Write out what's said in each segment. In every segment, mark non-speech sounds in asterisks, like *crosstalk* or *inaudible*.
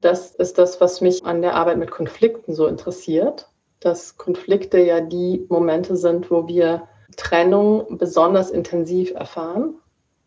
Das ist das, was mich an der Arbeit mit Konflikten so interessiert, dass Konflikte ja die Momente sind, wo wir Trennung besonders intensiv erfahren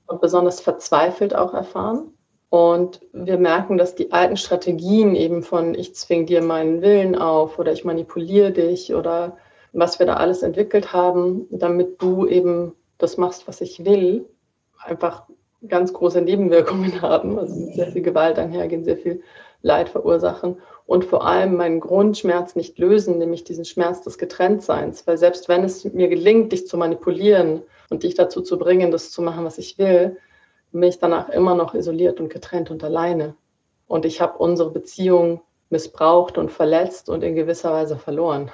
und besonders verzweifelt auch erfahren. Und wir merken, dass die alten Strategien eben von ich zwinge dir meinen Willen auf oder ich manipuliere dich oder was wir da alles entwickelt haben, damit du eben das machst, was ich will, einfach ganz große Nebenwirkungen *laughs* haben. Also sehr viel Gewalt einhergehen, sehr viel Leid verursachen und vor allem meinen Grundschmerz nicht lösen, nämlich diesen Schmerz des Getrenntseins. Weil selbst wenn es mir gelingt, dich zu manipulieren und dich dazu zu bringen, das zu machen, was ich will, bin ich danach immer noch isoliert und getrennt und alleine. Und ich habe unsere Beziehung missbraucht und verletzt und in gewisser Weise verloren.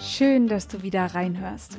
Schön, dass du wieder reinhörst.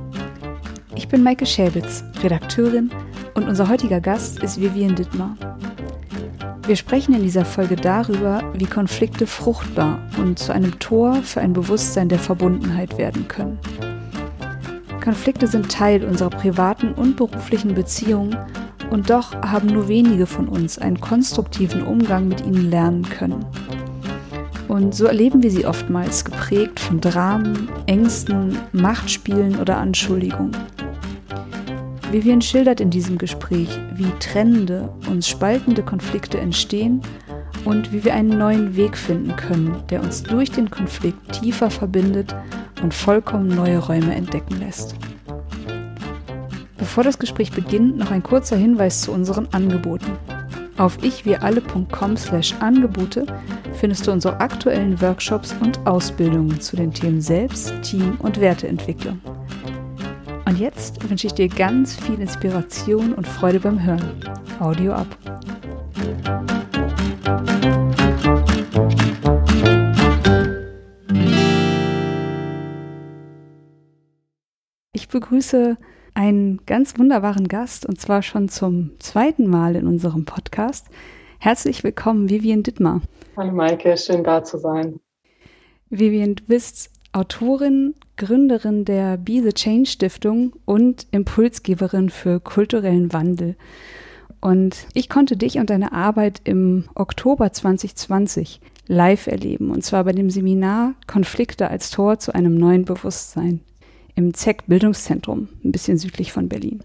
Ich bin Maike Schäbitz, Redakteurin, und unser heutiger Gast ist Vivian Dittmar. Wir sprechen in dieser Folge darüber, wie Konflikte fruchtbar und zu einem Tor für ein Bewusstsein der Verbundenheit werden können. Konflikte sind Teil unserer privaten und beruflichen Beziehungen und doch haben nur wenige von uns einen konstruktiven Umgang mit ihnen lernen können. Und so erleben wir sie oftmals geprägt von Dramen, Ängsten, Machtspielen oder Anschuldigungen. Vivian schildert in diesem Gespräch, wie trennende, uns spaltende Konflikte entstehen und wie wir einen neuen Weg finden können, der uns durch den Konflikt tiefer verbindet und vollkommen neue Räume entdecken lässt. Bevor das Gespräch beginnt, noch ein kurzer Hinweis zu unseren Angeboten. Auf ichwiralle.com slash Angebote findest du unsere aktuellen Workshops und Ausbildungen zu den Themen Selbst-, Team- und Werteentwicklung. Und jetzt wünsche ich dir ganz viel Inspiration und Freude beim Hören. Audio ab. Ich begrüße einen ganz wunderbaren Gast und zwar schon zum zweiten Mal in unserem Podcast. Herzlich willkommen, Vivian Dittmar. Hallo Maike, schön da zu sein. Vivian, du bist Autorin, Gründerin der Be the Change Stiftung und Impulsgeberin für kulturellen Wandel. Und ich konnte dich und deine Arbeit im Oktober 2020 live erleben, und zwar bei dem Seminar Konflikte als Tor zu einem neuen Bewusstsein im ZEC Bildungszentrum, ein bisschen südlich von Berlin.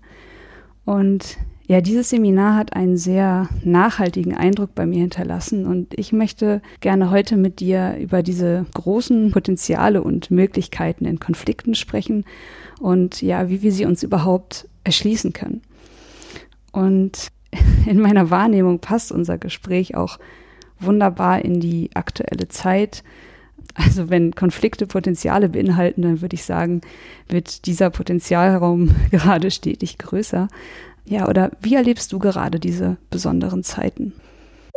Und ja, dieses Seminar hat einen sehr nachhaltigen Eindruck bei mir hinterlassen und ich möchte gerne heute mit dir über diese großen Potenziale und Möglichkeiten in Konflikten sprechen und ja, wie wir sie uns überhaupt erschließen können. Und *laughs* in meiner Wahrnehmung passt unser Gespräch auch wunderbar in die aktuelle Zeit. Also wenn Konflikte Potenziale beinhalten, dann würde ich sagen, wird dieser Potenzialraum *laughs* gerade stetig größer. Ja, oder wie erlebst du gerade diese besonderen Zeiten?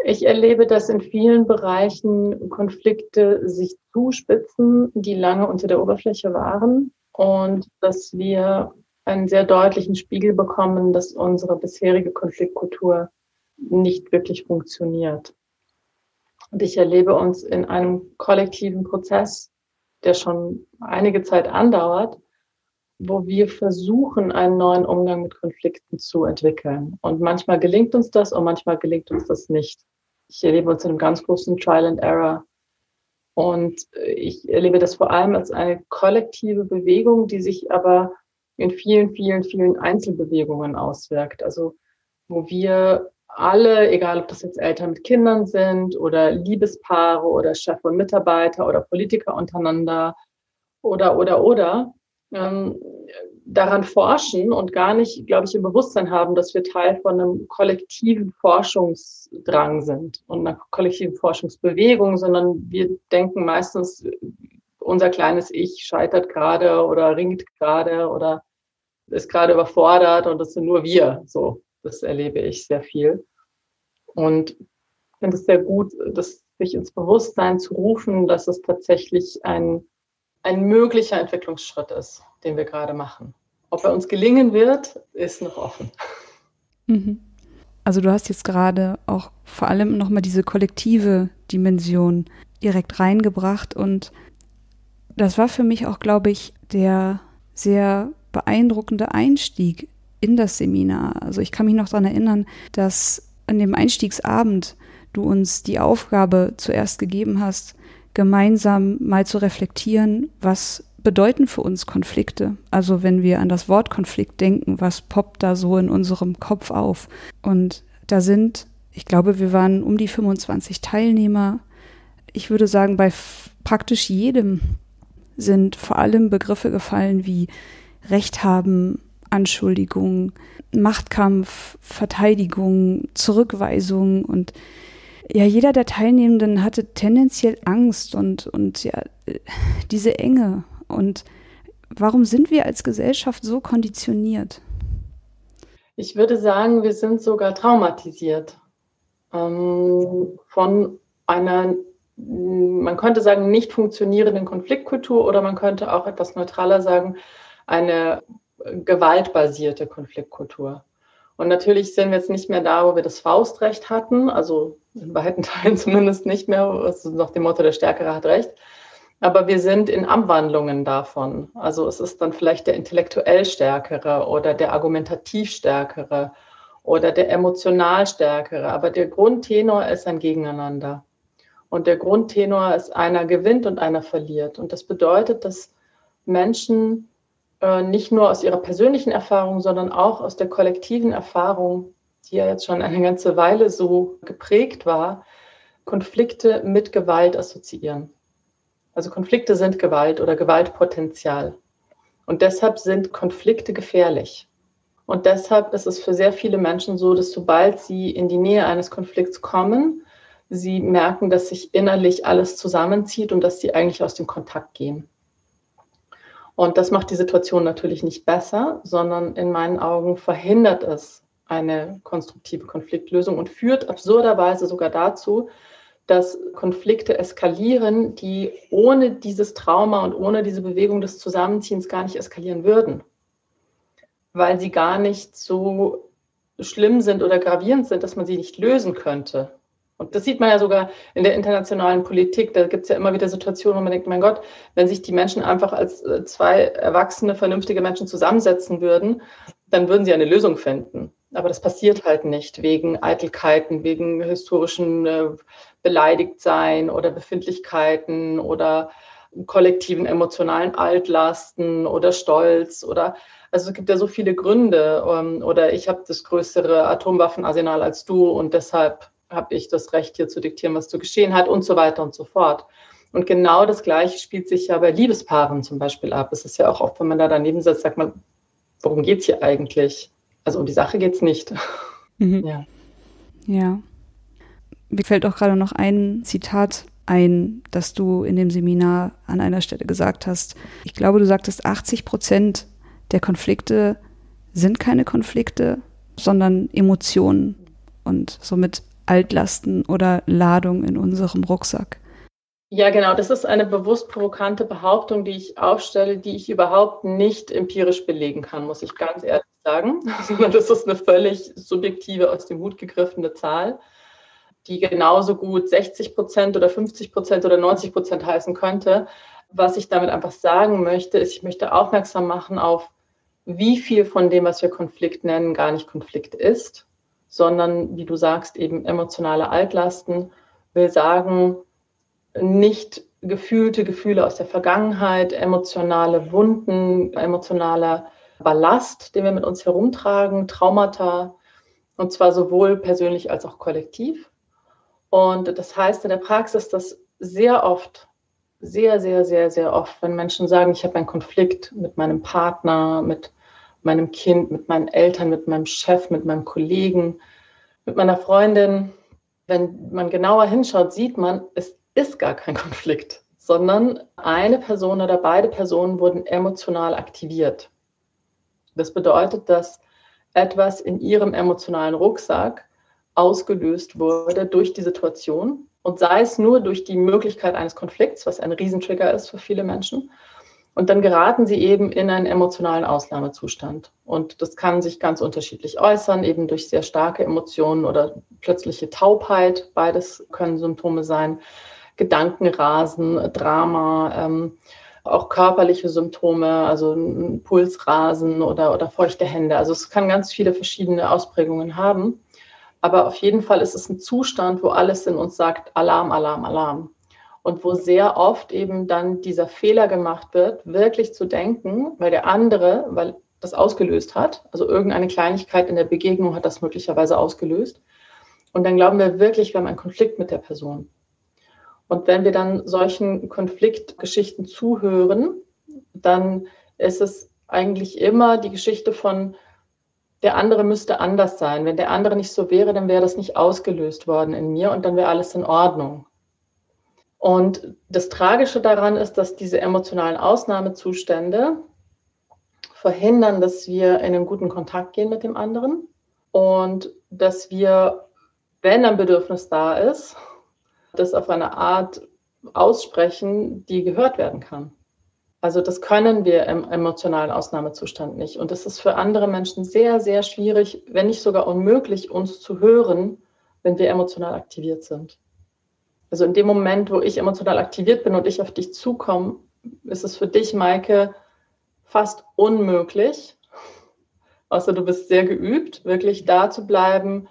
Ich erlebe, dass in vielen Bereichen Konflikte sich zuspitzen, die lange unter der Oberfläche waren und dass wir einen sehr deutlichen Spiegel bekommen, dass unsere bisherige Konfliktkultur nicht wirklich funktioniert. Und ich erlebe uns in einem kollektiven Prozess, der schon einige Zeit andauert, wo wir versuchen, einen neuen Umgang mit Konflikten zu entwickeln. Und manchmal gelingt uns das und manchmal gelingt uns das nicht. Ich erlebe uns in einem ganz großen Trial and Error. Und ich erlebe das vor allem als eine kollektive Bewegung, die sich aber in vielen, vielen, vielen Einzelbewegungen auswirkt. Also wo wir alle, egal ob das jetzt Eltern mit Kindern sind oder Liebespaare oder Chef und Mitarbeiter oder Politiker untereinander oder, oder, oder, ähm, daran forschen und gar nicht, glaube ich, im Bewusstsein haben, dass wir Teil von einem kollektiven Forschungsdrang sind und einer kollektiven Forschungsbewegung, sondern wir denken meistens, unser kleines Ich scheitert gerade oder ringt gerade oder ist gerade überfordert und das sind nur wir. So, das erlebe ich sehr viel. Und ich finde es sehr gut, das sich ins Bewusstsein zu rufen, dass es tatsächlich ein, ein möglicher Entwicklungsschritt ist, den wir gerade machen. Ob er uns gelingen wird, ist noch offen. Mhm. Also du hast jetzt gerade auch vor allem nochmal diese kollektive Dimension direkt reingebracht und das war für mich auch, glaube ich, der sehr beeindruckende Einstieg in das Seminar. Also ich kann mich noch daran erinnern, dass an dem Einstiegsabend du uns die Aufgabe zuerst gegeben hast, gemeinsam mal zu reflektieren, was bedeuten für uns Konflikte. Also wenn wir an das Wort Konflikt denken, was poppt da so in unserem Kopf auf? Und da sind, ich glaube, wir waren um die 25 Teilnehmer. Ich würde sagen, bei praktisch jedem sind vor allem Begriffe gefallen wie Recht haben, Anschuldigung, Machtkampf, Verteidigung, Zurückweisung und ja, jeder der Teilnehmenden hatte tendenziell Angst und, und ja, diese Enge. Und warum sind wir als Gesellschaft so konditioniert? Ich würde sagen, wir sind sogar traumatisiert ähm, von einer, man könnte sagen, nicht funktionierenden Konfliktkultur oder man könnte auch etwas neutraler sagen, eine gewaltbasierte Konfliktkultur. Und natürlich sind wir jetzt nicht mehr da, wo wir das Faustrecht hatten, also in weiten *laughs* Teilen zumindest nicht mehr, also nach dem Motto, der Stärkere hat Recht. Aber wir sind in Abwandlungen davon. Also es ist dann vielleicht der intellektuell Stärkere oder der argumentativ Stärkere oder der emotional Stärkere. Aber der Grundtenor ist ein Gegeneinander. Und der Grundtenor ist einer gewinnt und einer verliert. Und das bedeutet, dass Menschen äh, nicht nur aus ihrer persönlichen Erfahrung, sondern auch aus der kollektiven Erfahrung, die ja jetzt schon eine ganze Weile so geprägt war, Konflikte mit Gewalt assoziieren. Also Konflikte sind Gewalt oder Gewaltpotenzial. Und deshalb sind Konflikte gefährlich. Und deshalb ist es für sehr viele Menschen so, dass sobald sie in die Nähe eines Konflikts kommen, sie merken, dass sich innerlich alles zusammenzieht und dass sie eigentlich aus dem Kontakt gehen. Und das macht die Situation natürlich nicht besser, sondern in meinen Augen verhindert es eine konstruktive Konfliktlösung und führt absurderweise sogar dazu, dass Konflikte eskalieren, die ohne dieses Trauma und ohne diese Bewegung des Zusammenziehens gar nicht eskalieren würden, weil sie gar nicht so schlimm sind oder gravierend sind, dass man sie nicht lösen könnte. Und das sieht man ja sogar in der internationalen Politik. Da gibt es ja immer wieder Situationen, wo man denkt, mein Gott, wenn sich die Menschen einfach als äh, zwei erwachsene, vernünftige Menschen zusammensetzen würden, dann würden sie eine Lösung finden. Aber das passiert halt nicht wegen Eitelkeiten, wegen historischen äh, Beleidigtsein oder Befindlichkeiten oder kollektiven emotionalen Altlasten oder Stolz oder also es gibt ja so viele Gründe ähm, oder ich habe das größere Atomwaffenarsenal als du und deshalb habe ich das Recht, hier zu diktieren, was zu geschehen hat und so weiter und so fort. Und genau das Gleiche spielt sich ja bei Liebespaaren zum Beispiel ab. Es ist ja auch oft, wenn man da daneben sitzt, sagt man, worum geht es hier eigentlich? Also um die Sache geht es nicht. Mhm. *laughs* Ja. Ja. Mir fällt auch gerade noch ein Zitat ein, das du in dem Seminar an einer Stelle gesagt hast. Ich glaube, du sagtest, 80 Prozent der Konflikte sind keine Konflikte, sondern Emotionen. Und somit Altlasten oder Ladung in unserem Rucksack. Ja, genau. Das ist eine bewusst provokante Behauptung, die ich aufstelle, die ich überhaupt nicht empirisch belegen kann, muss ich ganz ehrlich sagen. *laughs* das ist eine völlig subjektive, aus dem Hut gegriffene Zahl, die genauso gut 60 Prozent oder 50 Prozent oder 90 Prozent heißen könnte. Was ich damit einfach sagen möchte, ist, ich möchte aufmerksam machen auf, wie viel von dem, was wir Konflikt nennen, gar nicht Konflikt ist sondern, wie du sagst, eben emotionale Altlasten, will sagen, nicht gefühlte Gefühle aus der Vergangenheit, emotionale Wunden, emotionaler Ballast, den wir mit uns herumtragen, Traumata, und zwar sowohl persönlich als auch kollektiv. Und das heißt in der Praxis, dass sehr oft, sehr, sehr, sehr, sehr oft, wenn Menschen sagen, ich habe einen Konflikt mit meinem Partner, mit meinem Kind, mit meinen Eltern, mit meinem Chef, mit meinem Kollegen, mit meiner Freundin. Wenn man genauer hinschaut, sieht man, es ist gar kein Konflikt, sondern eine Person oder beide Personen wurden emotional aktiviert. Das bedeutet, dass etwas in ihrem emotionalen Rucksack ausgelöst wurde durch die Situation und sei es nur durch die Möglichkeit eines Konflikts, was ein Riesentrigger ist für viele Menschen. Und dann geraten sie eben in einen emotionalen Ausnahmezustand. Und das kann sich ganz unterschiedlich äußern, eben durch sehr starke Emotionen oder plötzliche Taubheit. Beides können Symptome sein. Gedankenrasen, Drama, ähm, auch körperliche Symptome, also Pulsrasen oder, oder feuchte Hände. Also es kann ganz viele verschiedene Ausprägungen haben. Aber auf jeden Fall ist es ein Zustand, wo alles in uns sagt, Alarm, Alarm, Alarm. Und wo sehr oft eben dann dieser Fehler gemacht wird, wirklich zu denken, weil der andere, weil das ausgelöst hat, also irgendeine Kleinigkeit in der Begegnung hat das möglicherweise ausgelöst. Und dann glauben wir wirklich, wir haben einen Konflikt mit der Person. Und wenn wir dann solchen Konfliktgeschichten zuhören, dann ist es eigentlich immer die Geschichte von, der andere müsste anders sein. Wenn der andere nicht so wäre, dann wäre das nicht ausgelöst worden in mir und dann wäre alles in Ordnung. Und das Tragische daran ist, dass diese emotionalen Ausnahmezustände verhindern, dass wir in einen guten Kontakt gehen mit dem anderen und dass wir, wenn ein Bedürfnis da ist, das auf eine Art aussprechen, die gehört werden kann. Also das können wir im emotionalen Ausnahmezustand nicht. Und es ist für andere Menschen sehr, sehr schwierig, wenn nicht sogar unmöglich, uns zu hören, wenn wir emotional aktiviert sind. Also in dem Moment, wo ich emotional aktiviert bin und ich auf dich zukomme, ist es für dich, Maike, fast unmöglich, *laughs* außer du bist sehr geübt, wirklich da zu bleiben,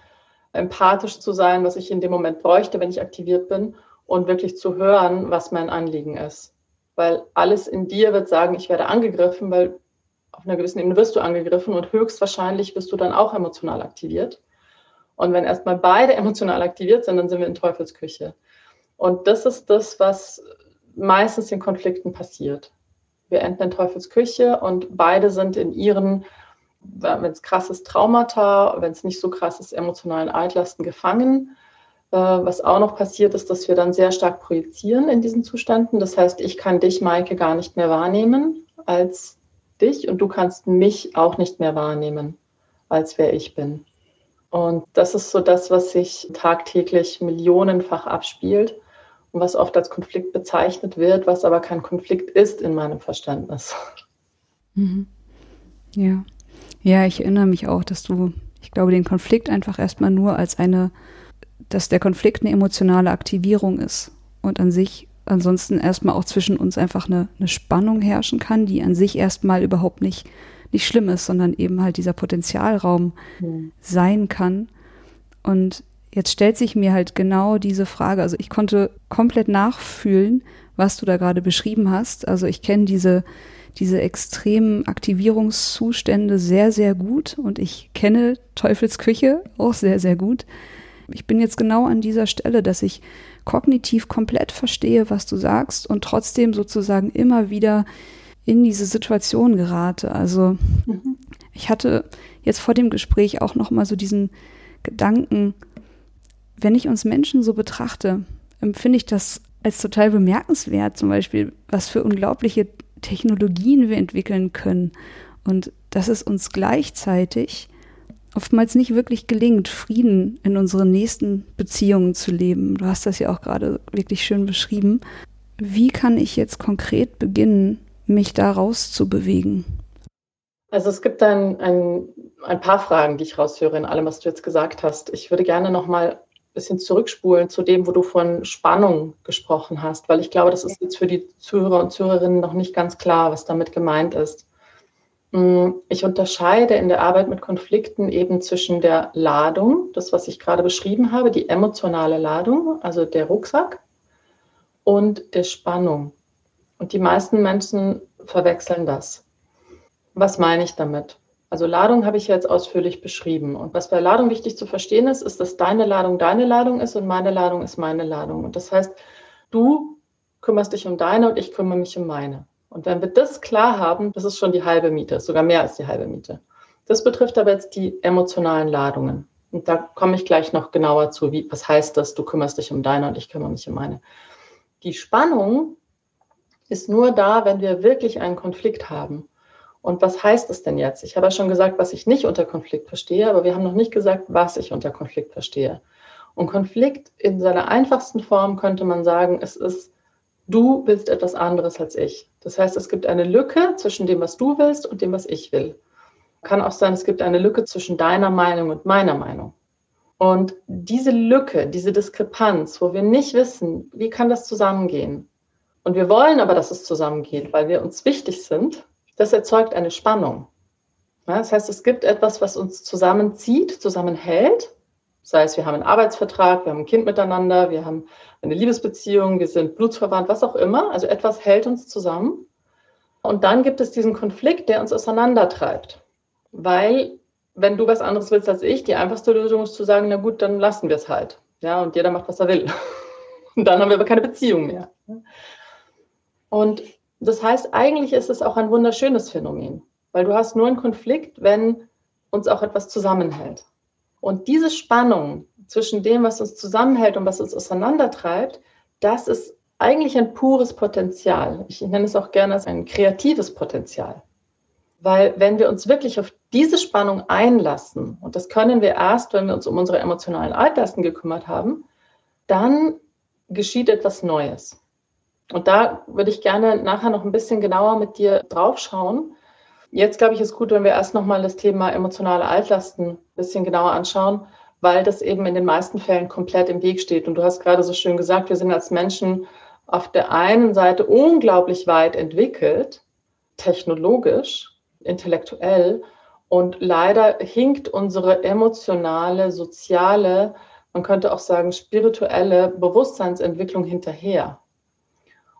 empathisch zu sein, was ich in dem Moment bräuchte, wenn ich aktiviert bin und wirklich zu hören, was mein Anliegen ist weil alles in dir wird sagen, ich werde angegriffen, weil auf einer gewissen Ebene wirst du angegriffen und höchstwahrscheinlich wirst du dann auch emotional aktiviert. Und wenn erstmal beide *laughs* emotional aktiviert sind, dann sind wir in Teufelsküche. Und das ist das, was meistens in Konflikten passiert. Wir enden in Teufelsküche und beide sind in ihren, wenn es krasses Traumata, wenn es nicht so krass ist, emotionalen Altlasten gefangen äh, was auch noch passiert ist, dass wir dann sehr stark projizieren in diesen Zuständen. Das heißt, ich kann dich, Maike, gar nicht mehr wahrnehmen als dich und du kannst mich auch nicht mehr wahrnehmen, als wer ich bin. Und das ist so das, was sich tagtäglich millionenfach abspielt und was oft als Konflikt bezeichnet wird, was aber kein Konflikt ist in meinem Verständnis. Mhm. Ja. Ja, ich erinnere mich auch, dass du, ich glaube, den Konflikt einfach erstmal nur als eine dass der Konflikt eine emotionale Aktivierung ist und an sich ansonsten erstmal auch zwischen uns einfach eine, eine Spannung herrschen kann, die an sich erstmal überhaupt nicht, nicht schlimm ist, sondern eben halt dieser Potenzialraum mhm. sein kann. Und jetzt stellt sich mir halt genau diese Frage, also ich konnte komplett nachfühlen, was du da gerade beschrieben hast. Also ich kenne diese, diese extremen Aktivierungszustände sehr, sehr gut und ich kenne Teufelsküche auch sehr, sehr gut. Ich bin jetzt genau an dieser Stelle, dass ich kognitiv komplett verstehe, was du sagst und trotzdem sozusagen immer wieder in diese Situation gerate. Also mhm. ich hatte jetzt vor dem Gespräch auch noch mal so diesen Gedanken, wenn ich uns Menschen so betrachte, empfinde ich das als total bemerkenswert, zum Beispiel, was für unglaubliche Technologien wir entwickeln können und dass es uns gleichzeitig oftmals nicht wirklich gelingt, Frieden in unseren nächsten Beziehungen zu leben. Du hast das ja auch gerade wirklich schön beschrieben. Wie kann ich jetzt konkret beginnen, mich da rauszubewegen? Also es gibt ein, ein, ein paar Fragen, die ich raushöre in allem, was du jetzt gesagt hast. Ich würde gerne noch mal ein bisschen zurückspulen zu dem, wo du von Spannung gesprochen hast, weil ich glaube, das ist jetzt für die Zuhörer und Zuhörerinnen noch nicht ganz klar, was damit gemeint ist. Mm, ich unterscheide in der Arbeit mit Konflikten eben zwischen der Ladung, das, was ich gerade beschrieben habe, die emotionale Ladung, also der Rucksack, und der Spannung. Und die meisten Menschen verwechseln das. Was meine ich damit? Also Ladung habe ich jetzt ausführlich beschrieben. Und was bei Ladung wichtig zu verstehen ist, ist, dass deine Ladung deine Ladung ist und meine Ladung ist meine Ladung. Und das heißt, du kümmerst dich um deine und ich kümmere mich um meine. Und wenn wir das klar haben, das ist schon die halbe Miete, sogar mehr als die halbe Miete. Das betrifft aber jetzt die emotionalen Ladungen. Und da komme ich gleich noch genauer zu, wie, was heißt das, du kümmerst dich um deine und ich kümmere mich um meine. Die Spannung ist nur da, wenn wir wirklich einen Konflikt haben. Und was heißt es denn jetzt? Ich habe ja schon gesagt, was ich nicht unter Konflikt verstehe, aber wir haben noch nicht gesagt, was ich unter Konflikt verstehe. Und Konflikt in seiner einfachsten Form könnte man sagen, es ist, du willst etwas anderes als ich. Das heißt, es gibt eine Lücke zwischen dem, was du willst und dem, was ich will. Kann auch sein, es gibt eine Lücke zwischen deiner Meinung und meiner Meinung. Und diese Lücke, diese Diskrepanz, wo wir nicht wissen, wie kann das zusammengehen? Und wir wollen aber, dass es zusammengeht, weil wir uns wichtig sind, das erzeugt eine Spannung. Das heißt, es gibt etwas, was uns zusammenzieht, zusammenhält. Sei es, wir haben einen Arbeitsvertrag, wir haben ein Kind miteinander, wir haben eine Liebesbeziehung, wir sind blutsverwandt, was auch immer. Also etwas hält uns zusammen. Und dann gibt es diesen Konflikt, der uns auseinandertreibt. Weil wenn du was anderes willst als ich, die einfachste Lösung ist zu sagen, na gut, dann lassen wir es halt. Ja, und jeder macht, was er will. Und *laughs* dann haben wir aber keine Beziehung mehr. Und das heißt, eigentlich ist es auch ein wunderschönes Phänomen, weil du hast nur einen Konflikt, wenn uns auch etwas zusammenhält. Und diese Spannung zwischen dem, was uns zusammenhält und was uns auseinandertreibt, das ist eigentlich ein pures Potenzial. Ich nenne es auch gerne als ein kreatives Potenzial. Weil wenn wir uns wirklich auf diese Spannung einlassen, und das können wir erst, wenn wir uns um unsere emotionalen Altlasten gekümmert haben, dann geschieht etwas Neues. Und da würde ich gerne nachher noch ein bisschen genauer mit dir draufschauen. Jetzt glaube ich, ist gut, wenn wir erst nochmal das Thema emotionale Altlasten ein bisschen genauer anschauen, weil das eben in den meisten Fällen komplett im Weg steht. Und du hast gerade so schön gesagt, wir sind als Menschen auf der einen Seite unglaublich weit entwickelt, technologisch, intellektuell. Und leider hinkt unsere emotionale, soziale, man könnte auch sagen spirituelle Bewusstseinsentwicklung hinterher.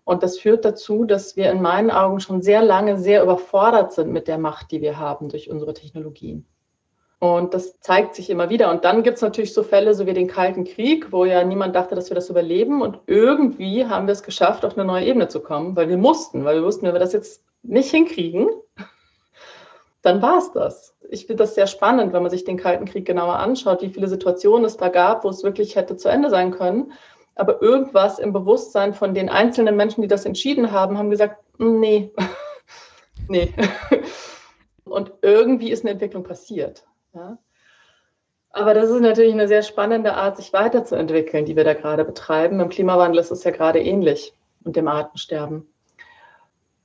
Und das führt dazu, dass wir in meinen Augen schon sehr lange sehr überfordert sind mit der Macht, die wir haben durch unsere Technologien. Und das zeigt sich immer wieder. Und dann gibt es natürlich so Fälle, so wie den Kalten Krieg, wo ja niemand dachte, dass wir das überleben. Und irgendwie haben wir es geschafft, auf eine neue Ebene zu kommen, weil wir mussten, weil wir wussten, wenn wir das jetzt nicht hinkriegen, *laughs* dann war es das. Ich finde das sehr spannend, wenn man sich den Kalten Krieg genauer anschaut, wie viele Situationen es da gab, wo es wirklich hätte zu Ende sein können. Aber irgendwas im Bewusstsein von den einzelnen Menschen, die das entschieden haben, haben gesagt, nee, *laughs* nee. *laughs* Und irgendwie ist eine Entwicklung passiert. Ja? Aber das ist natürlich eine sehr spannende Art, sich weiterzuentwickeln, die wir da gerade betreiben. Im Klimawandel ist es ja gerade ähnlich und dem Artensterben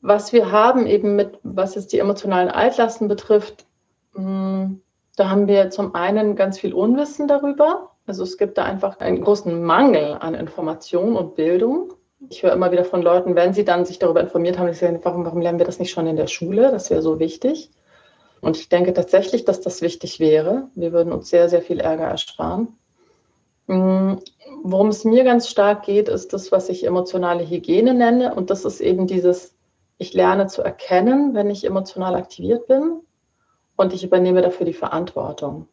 was wir haben, eben mit, was jetzt die emotionalen Altlasten betrifft, hm, da haben wir zum einen ganz viel Unwissen darüber. Also es gibt da einfach einen großen Mangel an Information und Bildung. Ich höre immer wieder von Leuten, wenn sie dann sich darüber informiert haben, ich sage, warum, warum lernen wir das nicht schon in der Schule? Das wäre so wichtig. Und ich denke tatsächlich, dass das wichtig wäre. Wir würden uns sehr, sehr viel Ärger ersparen. Hm, worum es mir ganz stark geht, ist das, was ich emotionale Hygiene nenne. Und das ist eben dieses ich lerne zu erkennen, wenn ich emotional aktiviert bin und ich übernehme dafür die Verantwortung.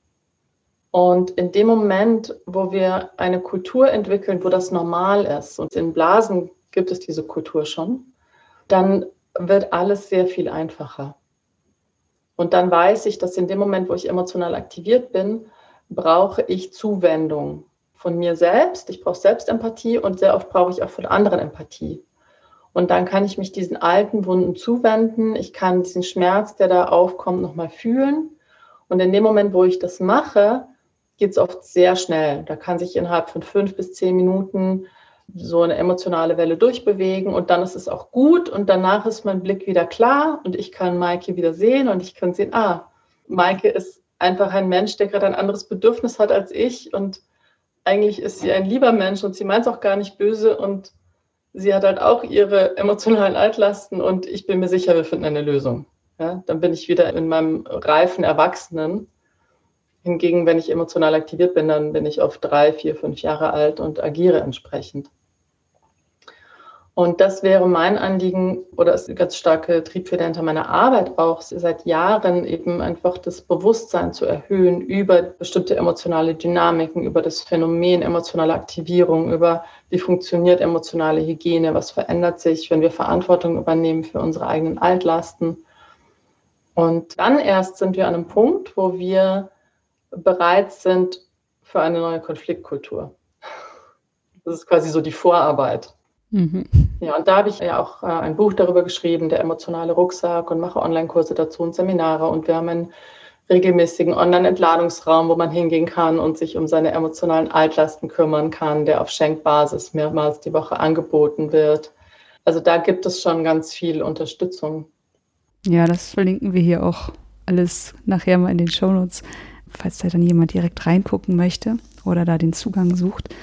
Und in dem Moment, wo wir eine Kultur entwickeln, wo das normal ist, und in Blasen gibt es diese Kultur schon, dann wird alles sehr viel einfacher. Und dann weiß ich, dass in dem Moment, wo ich emotional aktiviert bin, brauche ich Zuwendung von mir selbst. Ich brauche Selbstempathie und sehr oft brauche ich auch von anderen Empathie. Und dann kann ich mich diesen alten Wunden zuwenden. Ich kann diesen Schmerz, der da aufkommt, nochmal fühlen. Und in dem Moment, wo ich das mache, geht es oft sehr schnell. Da kann sich innerhalb von fünf bis zehn Minuten so eine emotionale Welle durchbewegen und dann ist es auch gut und danach ist mein Blick wieder klar und ich kann Maike wieder sehen und ich kann sehen, ah, Maike ist einfach ein Mensch, der gerade ein anderes Bedürfnis hat als ich und eigentlich ist sie ein lieber Mensch und sie meint es auch gar nicht böse und sie hat halt auch ihre emotionalen Altlasten und ich bin mir sicher, wir finden eine Lösung. Ja, dann bin ich wieder in meinem reifen Erwachsenen. Hingegen, wenn ich emotional aktiviert bin, dann bin ich oft drei, vier, fünf Jahre alt und agiere entsprechend. Und das wäre mein Anliegen oder ist eine ganz starke Triebfeder hinter meiner Arbeit auch, seit Jahren eben einfach das Bewusstsein zu erhöhen über bestimmte emotionale Dynamiken, über das Phänomen emotionale Aktivierung, über wie funktioniert emotionale Hygiene, was verändert sich, wenn wir Verantwortung übernehmen für unsere eigenen Altlasten. Und dann erst sind wir an einem Punkt, wo wir bereit sind für eine neue Konfliktkultur. Das ist quasi so die Vorarbeit. Mhm. Ja, und da habe ich ja auch äh, ein Buch darüber geschrieben, der emotionale Rucksack, und mache Online-Kurse dazu und Seminare. Und wir haben einen regelmäßigen Online-Entladungsraum, wo man hingehen kann und sich um seine emotionalen Altlasten kümmern kann, der auf Schenkbasis mehrmals die Woche angeboten wird. Also da gibt es schon ganz viel Unterstützung. Ja, das verlinken wir hier auch alles nachher mal in den Shownotes, falls da dann jemand direkt reingucken möchte oder da den Zugang sucht.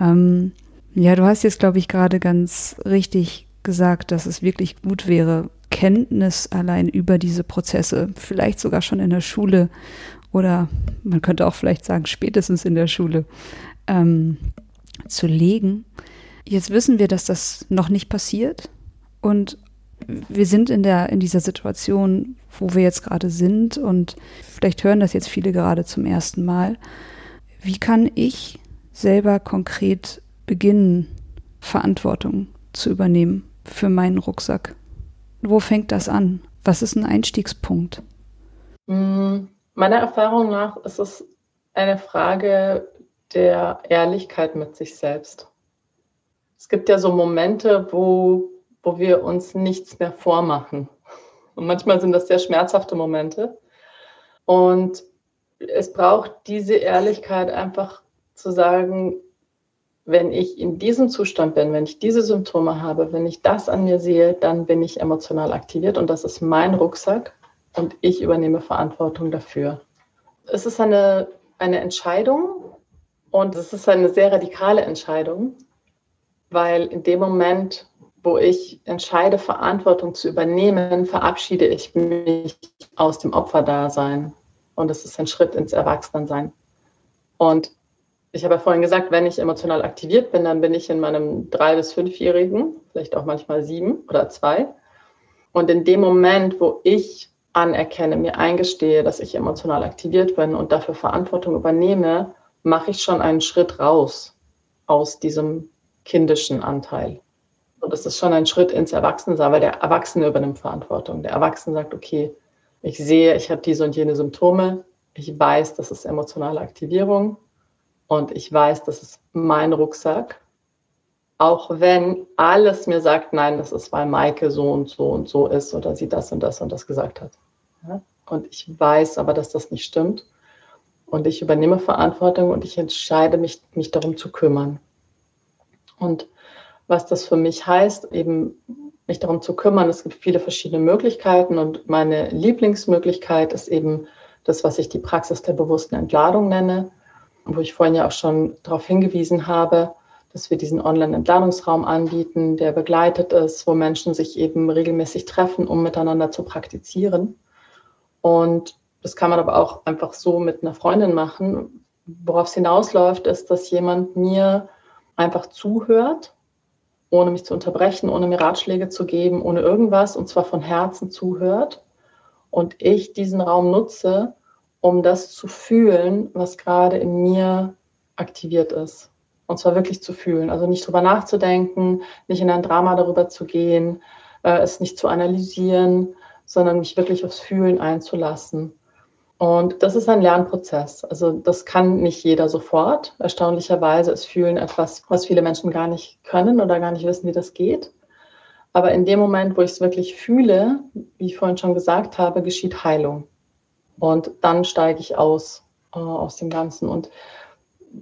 Ähm, ja, du hast jetzt, glaube ich, gerade ganz richtig gesagt, dass es wirklich gut wäre, Kenntnis allein über diese Prozesse, vielleicht sogar schon in der Schule oder man könnte auch vielleicht sagen, spätestens in der Schule, ähm, zu legen. Jetzt wissen wir, dass das noch nicht passiert und wir sind in der in dieser Situation, wo wir jetzt gerade sind und vielleicht hören das jetzt viele gerade zum ersten Mal. Wie kann ich selber konkret beginnen, Verantwortung zu übernehmen für meinen Rucksack? Wo fängt das an? Was ist ein Einstiegspunkt? Mm, meiner Erfahrung nach ist es eine Frage der Ehrlichkeit mit sich selbst. Es gibt ja so Momente, wo, wo wir uns nichts mehr vormachen. Und manchmal sind das sehr schmerzhafte Momente. Und es braucht diese Ehrlichkeit einfach zu sagen, wenn ich in diesem Zustand bin, wenn ich diese Symptome habe, wenn ich das an mir sehe, dann bin ich emotional aktiviert und das ist mein Rucksack und ich übernehme Verantwortung dafür. Es ist eine, eine Entscheidung und es ist eine sehr radikale Entscheidung, weil in dem Moment, wo ich entscheide, Verantwortung zu übernehmen, verabschiede ich mich aus dem Opferdasein und es ist ein Schritt ins Erwachsenensein. Und ich habe ja vorhin gesagt, wenn ich emotional aktiviert bin, dann bin ich in meinem drei- bis fünfjährigen, vielleicht auch manchmal sieben oder zwei. Und in dem Moment, wo ich anerkenne, mir eingestehe, dass ich emotional aktiviert bin und dafür Verantwortung übernehme, mache ich schon einen Schritt raus aus diesem kindischen Anteil. Und das ist schon ein Schritt ins Erwachsensein, weil der Erwachsene übernimmt Verantwortung. Der Erwachsene sagt, okay, ich sehe, ich habe diese und jene Symptome. Ich weiß, das ist emotionale Aktivierung. Und ich weiß, das ist mein Rucksack. Auch wenn alles mir sagt, nein, das ist, weil Maike so und so und so ist oder sie das und das und das gesagt hat. Und ich weiß aber, dass das nicht stimmt. Und ich übernehme Verantwortung und ich entscheide mich, mich darum zu kümmern. Und was das für mich heißt, eben mich darum zu kümmern, es gibt viele verschiedene Möglichkeiten und meine Lieblingsmöglichkeit ist eben das, was ich die Praxis der bewussten Entladung nenne wo ich vorhin ja auch schon darauf hingewiesen habe, dass wir diesen Online-Entladungsraum anbieten, der begleitet ist, wo Menschen sich eben regelmäßig treffen, um miteinander zu praktizieren. Und das kann man aber auch einfach so mit einer Freundin machen. Worauf es hinausläuft, ist, dass jemand mir einfach zuhört, ohne mich zu unterbrechen, ohne mir Ratschläge zu geben, ohne irgendwas, und zwar von Herzen zuhört. Und ich diesen Raum nutze, um das zu fühlen, was gerade in mir aktiviert ist. Und zwar wirklich zu fühlen. Also nicht drüber nachzudenken, nicht in ein Drama darüber zu gehen, äh, es nicht zu analysieren, sondern mich wirklich aufs Fühlen einzulassen. Und das ist ein Lernprozess. Also das kann nicht jeder sofort. Erstaunlicherweise ist Fühlen etwas, was viele Menschen gar nicht können oder gar nicht wissen, wie das geht. Aber in dem Moment, wo ich es wirklich fühle, wie ich vorhin schon gesagt habe, geschieht Heilung. Und dann steige ich aus äh, aus dem Ganzen. Und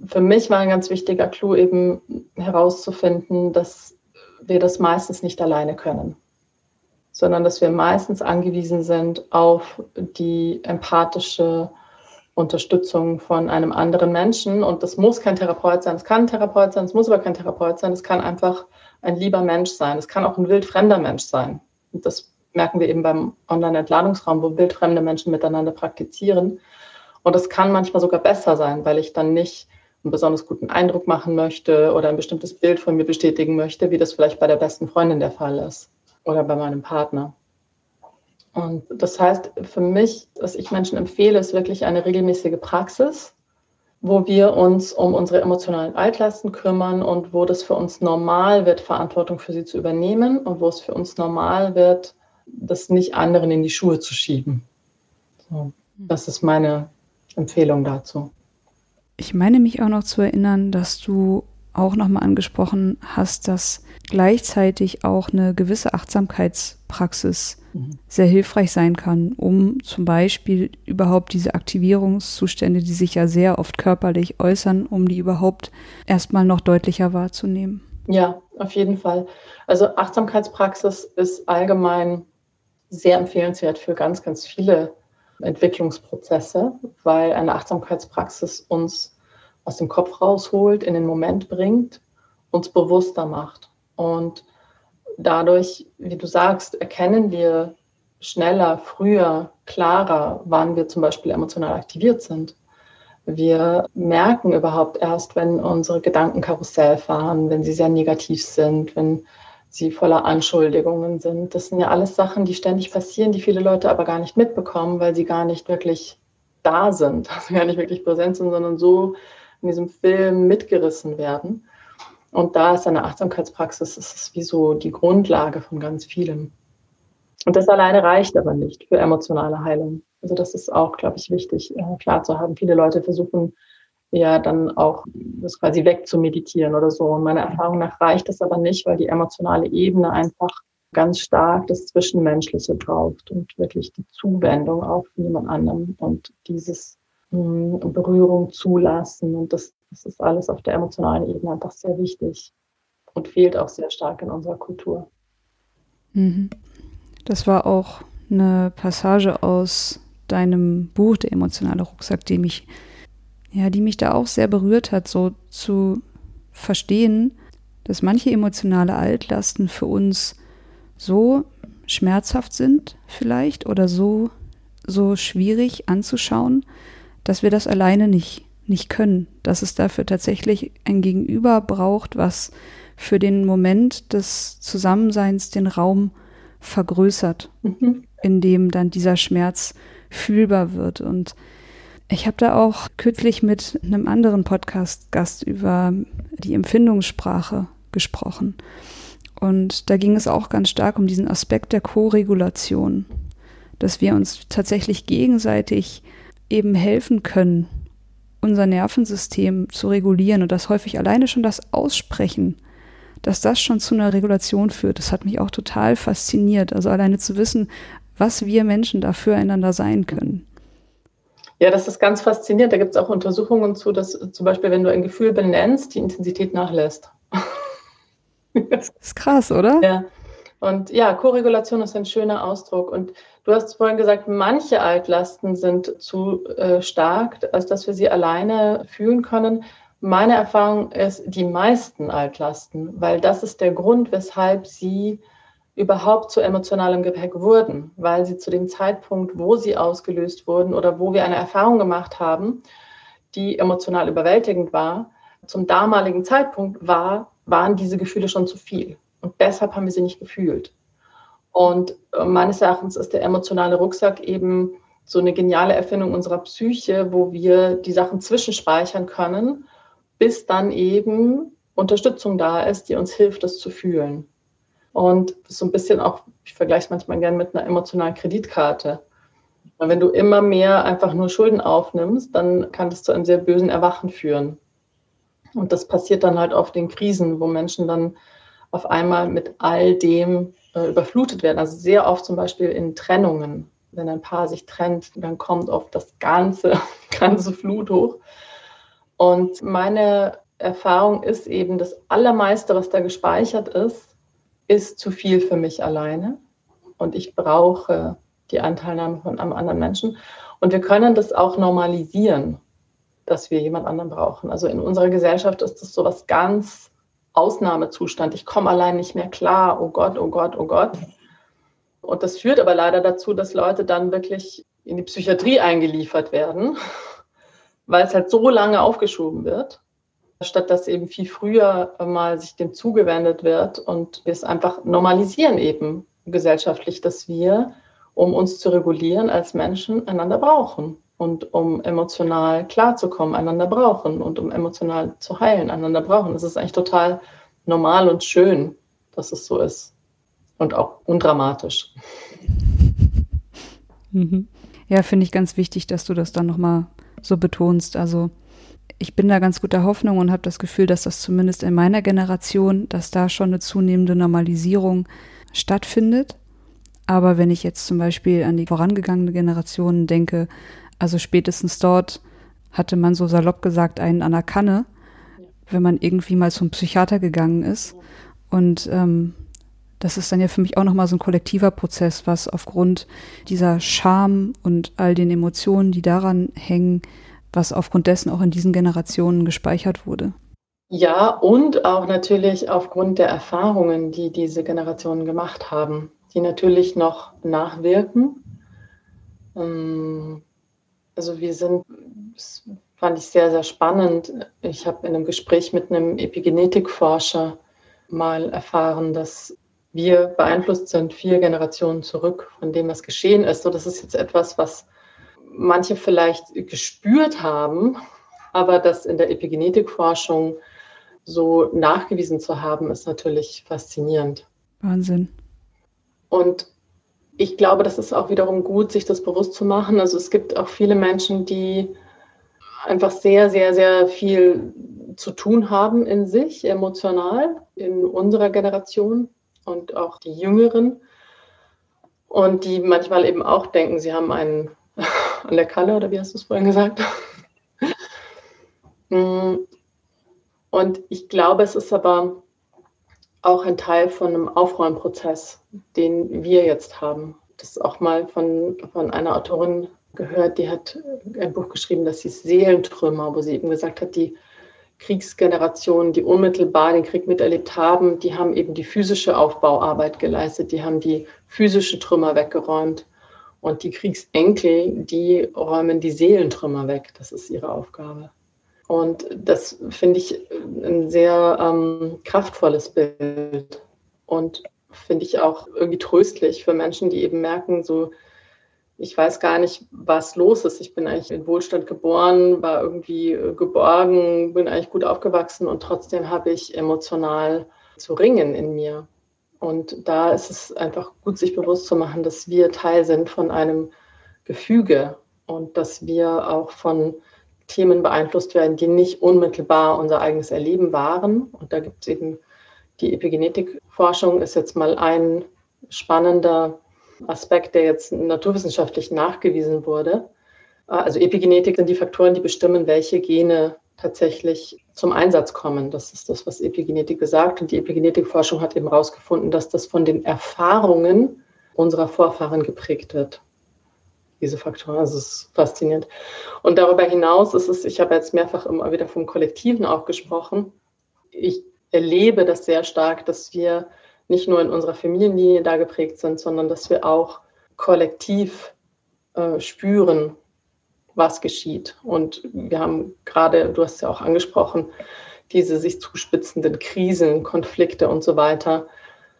für mich war ein ganz wichtiger Clou eben herauszufinden, dass wir das meistens nicht alleine können, sondern dass wir meistens angewiesen sind auf die empathische Unterstützung von einem anderen Menschen. Und das muss kein Therapeut sein, es kann ein Therapeut sein, es muss aber kein Therapeut sein, es kann einfach ein lieber Mensch sein, es kann auch ein wildfremder Mensch sein. Und das merken wir eben beim Online-Entladungsraum, wo wildfremde Menschen miteinander praktizieren. Und das kann manchmal sogar besser sein, weil ich dann nicht einen besonders guten Eindruck machen möchte oder ein bestimmtes Bild von mir bestätigen möchte, wie das vielleicht bei der besten Freundin der Fall ist oder bei meinem Partner. Und das heißt, für mich, was ich Menschen empfehle, ist wirklich eine regelmäßige Praxis, wo wir uns um unsere emotionalen Altlasten kümmern und wo das für uns normal wird, Verantwortung für sie zu übernehmen und wo es für uns normal wird, das nicht anderen in die Schuhe zu schieben. So, das ist meine Empfehlung dazu. Ich meine mich auch noch zu erinnern, dass du auch nochmal angesprochen hast, dass gleichzeitig auch eine gewisse Achtsamkeitspraxis mhm. sehr hilfreich sein kann, um zum Beispiel überhaupt diese Aktivierungszustände, die sich ja sehr oft körperlich äußern, um die überhaupt erstmal noch deutlicher wahrzunehmen. Ja, auf jeden Fall. Also Achtsamkeitspraxis ist allgemein sehr empfehlenswert für ganz, ganz viele Entwicklungsprozesse, weil eine Achtsamkeitspraxis uns aus dem Kopf rausholt, in den Moment bringt, uns bewusster macht. Und dadurch, wie du sagst, erkennen wir schneller, früher, klarer, wann wir zum Beispiel emotional aktiviert sind. Wir merken überhaupt erst, wenn unsere Gedanken Karussell fahren, wenn sie sehr negativ sind, wenn sie voller Anschuldigungen sind. Das sind ja alles Sachen, die ständig passieren, die viele Leute aber gar nicht mitbekommen, weil sie gar nicht wirklich da sind, also *laughs* gar nicht wirklich präsent sind, sondern so in diesem Film mitgerissen werden. Und da ist eine Achtsamkeitspraxis, das ist wie so die Grundlage von ganz vielem. Und das alleine reicht aber nicht für emotionale Heilung. Also das ist auch, glaube ich, wichtig, äh, klar zu haben. Viele Leute versuchen ja dann auch das quasi wegzumeditieren oder so. Und meiner Erfahrung nach reicht das aber nicht, weil die emotionale Ebene einfach ganz stark das Zwischenmenschliche braucht und wirklich die Zuwendung auf jemand anderem und dieses Berührung zulassen. Und das, das ist alles auf der emotionalen Ebene einfach sehr wichtig und fehlt auch sehr stark in unserer Kultur. Mhm. Das war auch eine Passage aus deinem Buch, Der emotionale Rucksack, die mich ja, die mich da auch sehr berührt hat, so zu verstehen, dass manche emotionale Altlasten für uns so schmerzhaft sind vielleicht oder so so schwierig anzuschauen, dass wir das alleine nicht nicht können, dass es dafür tatsächlich ein Gegenüber braucht, was für den Moment des Zusammenseins den Raum vergrößert, mhm. in dem dann dieser Schmerz fühlbar wird und ich habe da auch kürzlich mit einem anderen Podcast-Gast über die Empfindungssprache gesprochen. Und da ging es auch ganz stark um diesen Aspekt der Co-Regulation, dass wir uns tatsächlich gegenseitig eben helfen können, unser Nervensystem zu regulieren und dass häufig alleine schon das Aussprechen, dass das schon zu einer Regulation führt. Das hat mich auch total fasziniert. Also alleine zu wissen, was wir Menschen da füreinander sein können. Ja, das ist ganz faszinierend. Da gibt es auch Untersuchungen zu, dass zum Beispiel, wenn du ein Gefühl benennst, die Intensität nachlässt. *laughs* das ist krass, oder? Ja. Und ja, Korregulation ist ein schöner Ausdruck. Und du hast vorhin gesagt, manche Altlasten sind zu äh, stark, als dass wir sie alleine fühlen können. Meine Erfahrung ist, die meisten Altlasten, weil das ist der Grund, weshalb sie überhaupt zu emotionalem Gepäck wurden, weil sie zu dem Zeitpunkt, wo sie ausgelöst wurden oder wo wir eine Erfahrung gemacht haben, die emotional überwältigend war, zum damaligen Zeitpunkt war, waren diese Gefühle schon zu viel. Und deshalb haben wir sie nicht gefühlt. Und äh, meines Erachtens ist der emotionale Rucksack eben so eine geniale Erfindung unserer Psyche, wo wir die Sachen zwischenspeichern können, bis dann eben Unterstützung da ist, die uns hilft, das zu fühlen. Und so ein bisschen auch, ich vergleiche es manchmal gerne mit einer emotionalen Kreditkarte. Wenn du immer mehr einfach nur Schulden aufnimmst, dann kann das zu einem sehr bösen Erwachen führen. Und das passiert dann halt oft in Krisen, wo Menschen dann auf einmal mit all dem äh, überflutet werden. Also sehr oft zum Beispiel in Trennungen. Wenn ein Paar sich trennt, dann kommt oft das ganze, *laughs* ganze Flut hoch. Und meine Erfahrung ist eben, das Allermeiste, was da gespeichert ist, ist zu viel für mich alleine und ich brauche die Anteilnahme von einem anderen Menschen. Und wir können das auch normalisieren, dass wir jemand anderen brauchen. Also in unserer Gesellschaft ist das so was ganz Ausnahmezustand. Ich komme allein nicht mehr klar. Oh Gott, oh Gott, oh Gott. Und das führt aber leider dazu, dass Leute dann wirklich in die Psychiatrie eingeliefert werden, *laughs* weil es halt so lange aufgeschoben wird statt dass eben viel früher mal sich dem zugewendet wird und wir es einfach normalisieren eben gesellschaftlich, dass wir, um uns zu regulieren als Menschen, einander brauchen und um emotional klarzukommen, einander brauchen und um emotional zu heilen, einander brauchen. Es ist eigentlich total normal und schön, dass es so ist und auch undramatisch. Mhm. Ja, finde ich ganz wichtig, dass du das dann nochmal so betonst. Also ich bin da ganz guter Hoffnung und habe das Gefühl, dass das zumindest in meiner Generation, dass da schon eine zunehmende Normalisierung stattfindet. Aber wenn ich jetzt zum Beispiel an die vorangegangene Generation denke, also spätestens dort hatte man so salopp gesagt einen an der Kanne, wenn man irgendwie mal zum Psychiater gegangen ist. Und ähm, das ist dann ja für mich auch nochmal so ein kollektiver Prozess, was aufgrund dieser Scham und all den Emotionen, die daran hängen, was aufgrund dessen auch in diesen Generationen gespeichert wurde. Ja, und auch natürlich aufgrund der Erfahrungen, die diese Generationen gemacht haben, die natürlich noch nachwirken. Ähm, also wir sind, das fand ich sehr, sehr spannend. Ich habe in einem Gespräch mit einem Epigenetikforscher mal erfahren, dass wir beeinflusst sind vier Generationen zurück von dem, was geschehen ist. So, das ist jetzt etwas, was manche vielleicht gespürt haben, aber das in der Epigenetikforschung so nachgewiesen zu haben, ist natürlich faszinierend. Wahnsinn. Und ich glaube, das ist auch wiederum gut, sich das bewusst zu machen. Also es gibt auch viele Menschen, die einfach sehr, sehr, sehr viel zu tun haben in sich, emotional, in unserer Generation und auch die Jüngeren. Und die manchmal eben auch denken, sie haben einen *laughs* an der Kalle, oder wie hast du es vorhin gesagt? *laughs* Mm. Und ich glaube, es ist aber auch ein Teil von einem Aufräumprozess, den wir jetzt haben. Das ist auch mal von, von einer Autorin gehört, die hat ein Buch geschrieben, das hieß Seelentrümmer, wo sie eben gesagt hat, die Kriegsgenerationen, die unmittelbar den Krieg miterlebt haben, die haben eben die physische Aufbauarbeit geleistet, die haben die physische Trümmer weggeräumt. Und die Kriegsenkel, die räumen die Seelentrümmer weg. Das ist ihre Aufgabe. Und das finde ich ein sehr ähm, kraftvolles Bild und finde ich auch irgendwie tröstlich für Menschen, die eben merken, so, ich weiß gar nicht, was los ist. Ich bin eigentlich in Wohlstand geboren, war irgendwie geborgen, bin eigentlich gut aufgewachsen und trotzdem habe ich emotional zu ringen in mir. Und da ist es einfach gut, sich bewusst zu machen, dass wir Teil sind von einem Gefüge und dass wir auch von Themen beeinflusst werden, die nicht unmittelbar unser eigenes Erleben waren. Und da gibt es eben die Epigenetikforschung, ist jetzt mal ein spannender Aspekt, der jetzt naturwissenschaftlich nachgewiesen wurde. Also Epigenetik sind die Faktoren, die bestimmen, welche Gene tatsächlich zum Einsatz kommen. Das ist das, was Epigenetik gesagt. Und die Epigenetikforschung hat eben herausgefunden, dass das von den Erfahrungen unserer Vorfahren geprägt wird. Diese Faktoren, das ist faszinierend. Und darüber hinaus ist es, ich habe jetzt mehrfach immer wieder vom Kollektiven auch gesprochen. Ich erlebe das sehr stark, dass wir nicht nur in unserer Familienlinie da geprägt sind, sondern dass wir auch kollektiv äh, spüren, was geschieht. Und wir haben gerade, du hast ja auch angesprochen, diese sich zuspitzenden Krisen, Konflikte und so weiter,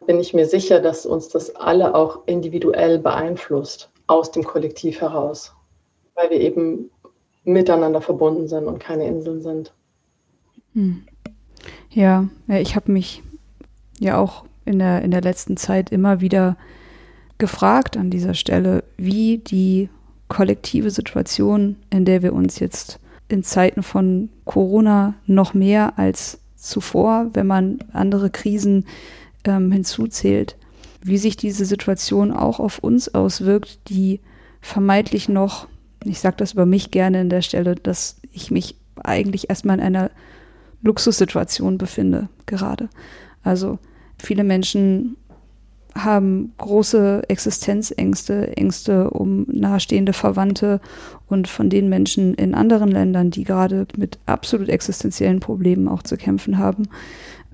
bin ich mir sicher, dass uns das alle auch individuell beeinflusst, aus dem Kollektiv heraus, weil wir eben miteinander verbunden sind und keine Inseln sind. Hm. Ja, ich habe mich ja auch in der, in der letzten Zeit immer wieder gefragt an dieser Stelle, wie die kollektive Situation, in der wir uns jetzt in Zeiten von Corona noch mehr als zuvor, wenn man andere Krisen ähm, hinzuzählt, wie sich diese Situation auch auf uns auswirkt, die vermeintlich noch, ich sage das über mich gerne in der Stelle, dass ich mich eigentlich erstmal in einer Luxussituation befinde gerade. Also viele Menschen haben große Existenzängste, Ängste um nahestehende Verwandte und von den Menschen in anderen Ländern, die gerade mit absolut existenziellen Problemen auch zu kämpfen haben.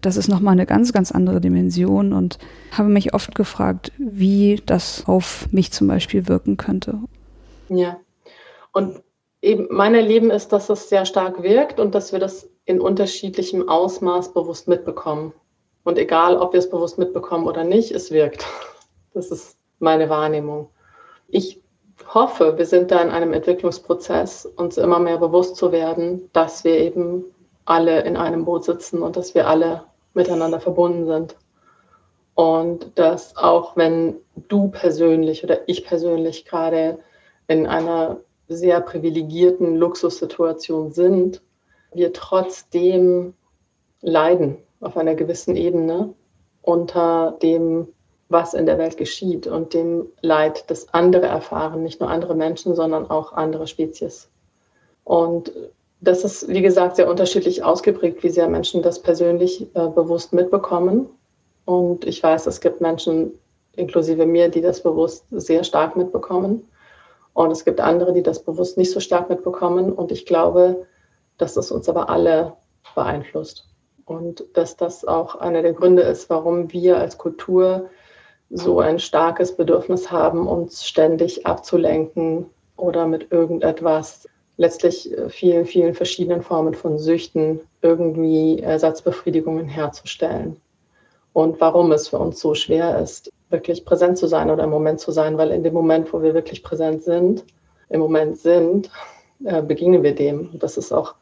Das ist nochmal eine ganz, ganz andere Dimension und habe mich oft gefragt, wie das auf mich zum Beispiel wirken könnte. Ja, und eben mein Erleben ist, dass es sehr stark wirkt und dass wir das in unterschiedlichem Ausmaß bewusst mitbekommen. Und egal, ob wir es bewusst mitbekommen oder nicht, es wirkt. *laughs* Das ist meine Wahrnehmung. Ich hoffe, wir sind da in einem Entwicklungsprozess, uns immer mehr bewusst zu werden, dass wir eben alle in einem Boot sitzen und dass wir alle miteinander verbunden sind. Und dass auch wenn du persönlich oder ich persönlich gerade in einer sehr privilegierten Luxussituation sind, wir trotzdem leiden auf einer gewissen Ebene unter dem, was in der Welt geschieht und dem Leid, das andere erfahren, nicht nur andere Menschen, sondern auch andere Spezies. Und das ist, wie gesagt, sehr unterschiedlich ausgeprägt, wie sehr Menschen das persönlich äh, bewusst mitbekommen. Und ich weiß, es gibt Menschen, inklusive mir, die das bewusst sehr stark mitbekommen. Und es gibt andere, die das bewusst nicht so stark mitbekommen. Und ich glaube, dass es uns aber alle beeinflusst. Und dass das auch einer der Gründe ist, warum wir als Kultur so ein starkes Bedürfnis haben, uns ständig abzulenken oder mit irgendetwas, letztlich äh, vielen, vielen verschiedenen Formen von Süchten irgendwie Ersatzbefriedigungen herzustellen. Und warum es für uns so schwer ist, wirklich präsent zu sein oder im Moment zu sein, weil in dem Moment, wo wir wirklich präsent sind, im Moment sind, äh, begegnen wir dem. Und das ist auch,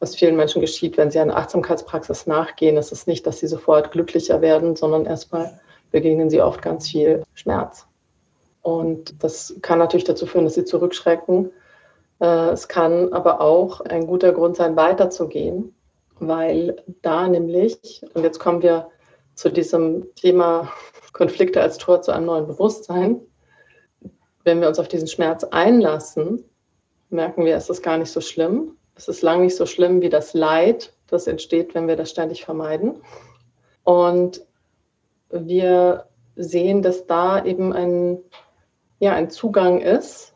was vielen Menschen geschieht, wenn sie einer Achtsamkeitspraxis nachgehen. Es ist nicht, dass sie sofort glücklicher werden, sondern erstmal begegnen sie oft ganz viel Schmerz. Und das kann natürlich dazu führen, dass sie zurückschrecken. Äh, es kann aber auch ein guter Grund sein, weiterzugehen, weil da nämlich, und jetzt kommen wir zu diesem Thema Konflikte als Tor zu einem neuen Bewusstsein, wenn wir uns auf diesen Schmerz einlassen, merken wir, es ist gar nicht so schlimm. Es ist lang nicht so schlimm wie das Leid, das entsteht, wenn wir das ständig vermeiden. Und wir sehen, dass da eben ein, ja, ein Zugang ist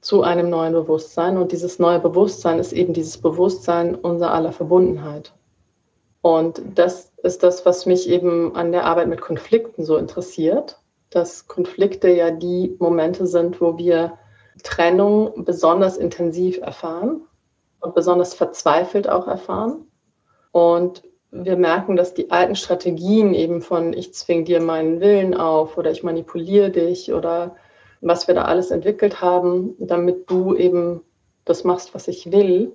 zu einem neuen Bewusstsein. Und dieses neue Bewusstsein ist eben dieses Bewusstsein unserer aller Verbundenheit. Und das ist das, was mich eben an der Arbeit mit Konflikten so interessiert, dass Konflikte ja die Momente sind, wo wir Trennung besonders intensiv erfahren und besonders verzweifelt auch erfahren. Und wir merken, dass die alten Strategien eben von ich zwing dir meinen Willen auf oder ich manipuliere dich oder was wir da alles entwickelt haben, damit du eben das machst, was ich will,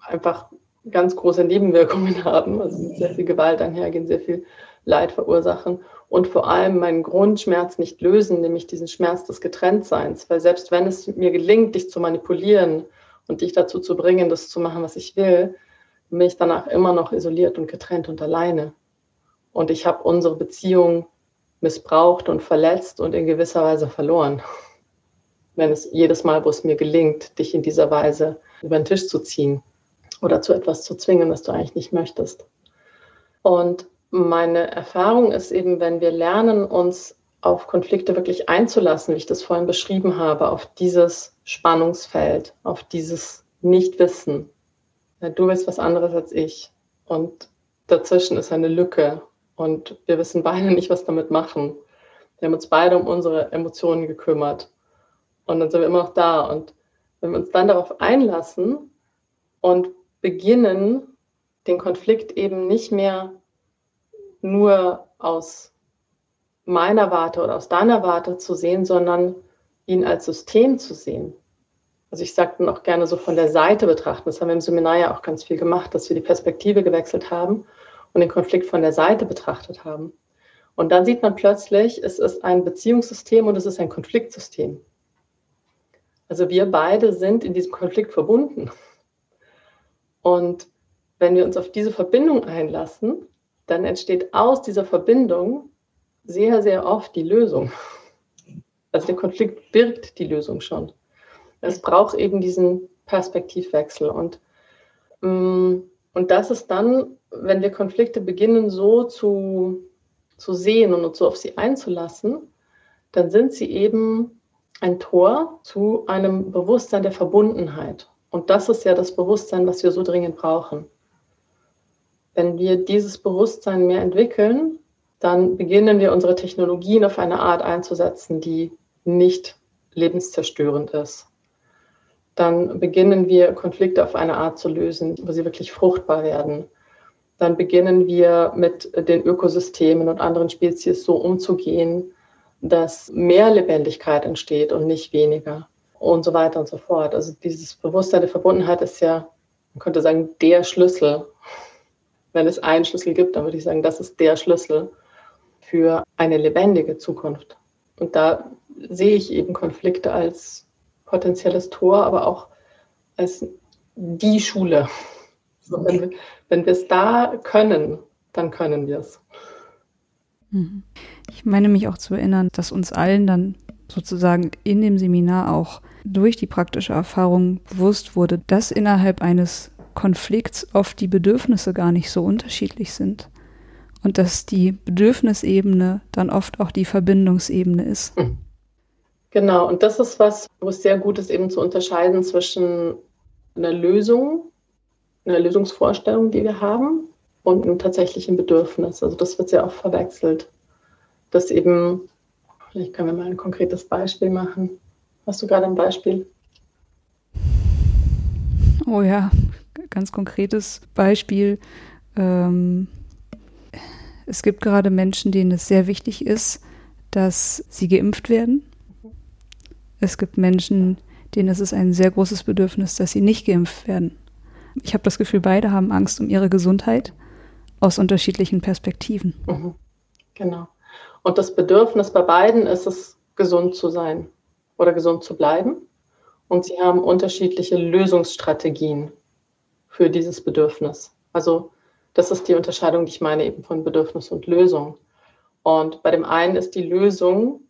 einfach ganz große Nebenwirkungen *laughs* haben, also sehr viel Gewalt einhergehen, sehr viel Leid verursachen und vor allem meinen Grundschmerz nicht lösen, nämlich diesen Schmerz des Getrenntseins. Weil selbst wenn es mir gelingt, dich zu manipulieren und dich dazu zu bringen, das zu machen, was ich will, bin ich danach immer noch isoliert und getrennt und alleine. Und ich habe unsere Beziehung missbraucht und verletzt und in gewisser Weise verloren. Wenn es jedes Mal, wo es mir gelingt, dich in dieser Weise über den Tisch zu ziehen oder zu etwas zu zwingen, das du eigentlich nicht möchtest. Und meine Erfahrung ist eben, wenn wir lernen, uns auf Konflikte wirklich einzulassen, wie ich das vorhin beschrieben habe, auf dieses Spannungsfeld, auf dieses Nichtwissen, du willst was anderes als ich. Und dazwischen ist eine Lücke. Und wir wissen beide nicht, was damit machen. Wir haben uns beide um unsere Emotionen gekümmert. Und dann sind wir immer noch da. Und wenn wir uns dann darauf einlassen und beginnen, den Konflikt eben nicht mehr nur aus meiner Warte oder aus deiner Warte zu sehen, sondern ihn als System zu sehen. Also ich sage dann auch gerne so von der Seite betrachten. Das haben wir im Seminar ja auch ganz viel gemacht, dass wir die Perspektive gewechselt haben und den Konflikt von der Seite betrachtet haben. Und dann sieht man plötzlich, es ist ein Beziehungssystem und es ist ein Konfliktsystem. Also wir beide sind in diesem Konflikt verbunden. Und wenn wir uns auf diese Verbindung einlassen, dann entsteht aus dieser Verbindung sehr, sehr oft die Lösung. Also der Konflikt birgt die Lösung schon. Es braucht eben diesen Perspektivwechsel. Und, mm, und das ist dann, wenn wir Konflikte beginnen so zu, zu sehen und uns so auf sie einzulassen, dann sind sie eben ein Tor zu einem Bewusstsein der Verbundenheit. Und das ist ja das Bewusstsein, was wir so dringend brauchen. Wenn wir dieses Bewusstsein mehr entwickeln, dann beginnen wir unsere Technologien auf eine Art einzusetzen, die nicht lebenszerstörend ist dann beginnen wir Konflikte auf eine Art zu lösen, wo sie wirklich fruchtbar werden. Dann beginnen wir mit den Ökosystemen und anderen Spezies so umzugehen, dass mehr Lebendigkeit entsteht und nicht weniger und so weiter und so fort. Also dieses Bewusstsein der Verbundenheit ist ja, man könnte sagen, der Schlüssel. Wenn es einen Schlüssel gibt, dann würde ich sagen, das ist der Schlüssel für eine lebendige Zukunft. Und da sehe ich eben Konflikte als potenzielles Tor, aber auch als die Schule Also wenn, wenn wir es da können, dann können wir es. Mhm. Ich meine mich auch zu erinnern, dass uns allen dann sozusagen in dem Seminar auch durch die praktische Erfahrung bewusst wurde, dass innerhalb eines Konflikts oft die Bedürfnisse gar nicht so unterschiedlich sind und dass die Bedürfnisebene dann oft auch die Verbindungsebene ist. Hm. Genau, und das ist was, wo es sehr gut ist, eben zu unterscheiden zwischen einer Lösung, einer Lösungsvorstellung, die wir haben, und einem tatsächlichen Bedürfnis. Also das wird sehr oft verwechselt. Dass eben, vielleicht können wir mal ein konkretes Beispiel machen. Hast du gerade ein Beispiel? Oh ja, ganz konkretes Beispiel. Ähm, es gibt gerade Menschen, denen es sehr wichtig ist, dass sie geimpft werden. Es gibt Menschen, denen ist es ein sehr großes Bedürfnis, dass sie nicht geimpft werden. Ich habe das Gefühl, beide haben Angst um ihre Gesundheit aus unterschiedlichen Perspektiven. Mhm. Genau. Und das Bedürfnis bei beiden ist es, gesund zu sein oder gesund zu bleiben. Und sie haben unterschiedliche Lösungsstrategien für dieses Bedürfnis. Also das ist die Unterscheidung, die ich meine eben von Bedürfnis und Lösung. Und bei dem einen ist die Lösung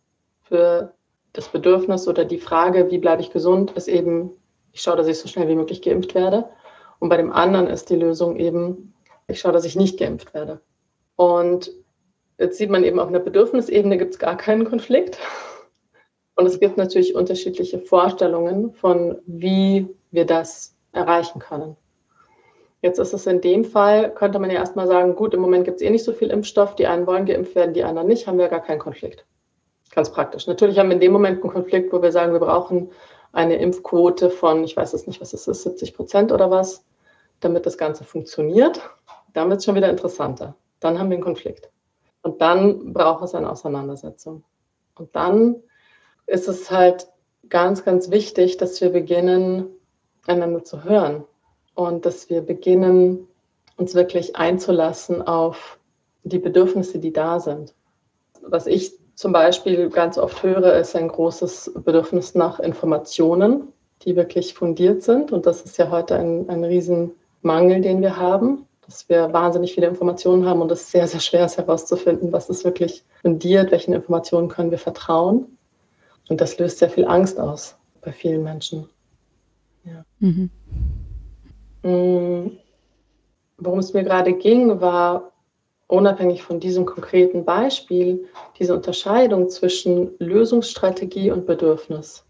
für das Bedürfnis oder die Frage, wie bleibe ich gesund, ist eben, ich schaue, dass ich so schnell wie möglich geimpft werde. Und bei dem anderen ist die Lösung eben, ich schaue, dass ich nicht geimpft werde. Und jetzt sieht man eben auf einer Bedürfnisebene gibt es gar keinen Konflikt. Und es gibt natürlich unterschiedliche Vorstellungen von, wie wir das erreichen können. Jetzt ist es in dem Fall, könnte man ja erstmal sagen, gut, im Moment gibt es eh nicht so viel Impfstoff, die einen wollen geimpft werden, die anderen nicht, haben wir gar keinen Konflikt. Ganz praktisch. Natürlich haben wir in dem Moment einen Konflikt, wo wir sagen, wir brauchen eine Impfquote von, ich weiß es nicht, was es ist, 70 Prozent oder was, damit das Ganze funktioniert. Dann wird es schon wieder interessanter. Dann haben wir einen Konflikt. Und dann braucht es eine Auseinandersetzung. Und dann ist es halt ganz, ganz wichtig, dass wir beginnen, einander zu hören und dass wir beginnen, uns wirklich einzulassen auf die Bedürfnisse, die da sind. Was ich zum Beispiel ganz oft höre, ist ein großes Bedürfnis nach Informationen, die wirklich fundiert sind. Und das ist ja heute ein, ein Riesenmangel, den wir haben, dass wir wahnsinnig viele Informationen haben und es sehr, sehr schwer ist herauszufinden, was ist wirklich fundiert, welchen Informationen können wir vertrauen. Und das löst sehr viel Angst aus bei vielen Menschen. Ja. Mhm. Mm, worum es mir gerade ging, war unabhängig von diesem konkreten Beispiel diese Unterscheidung zwischen Lösungsstrategie und Bedürfnis.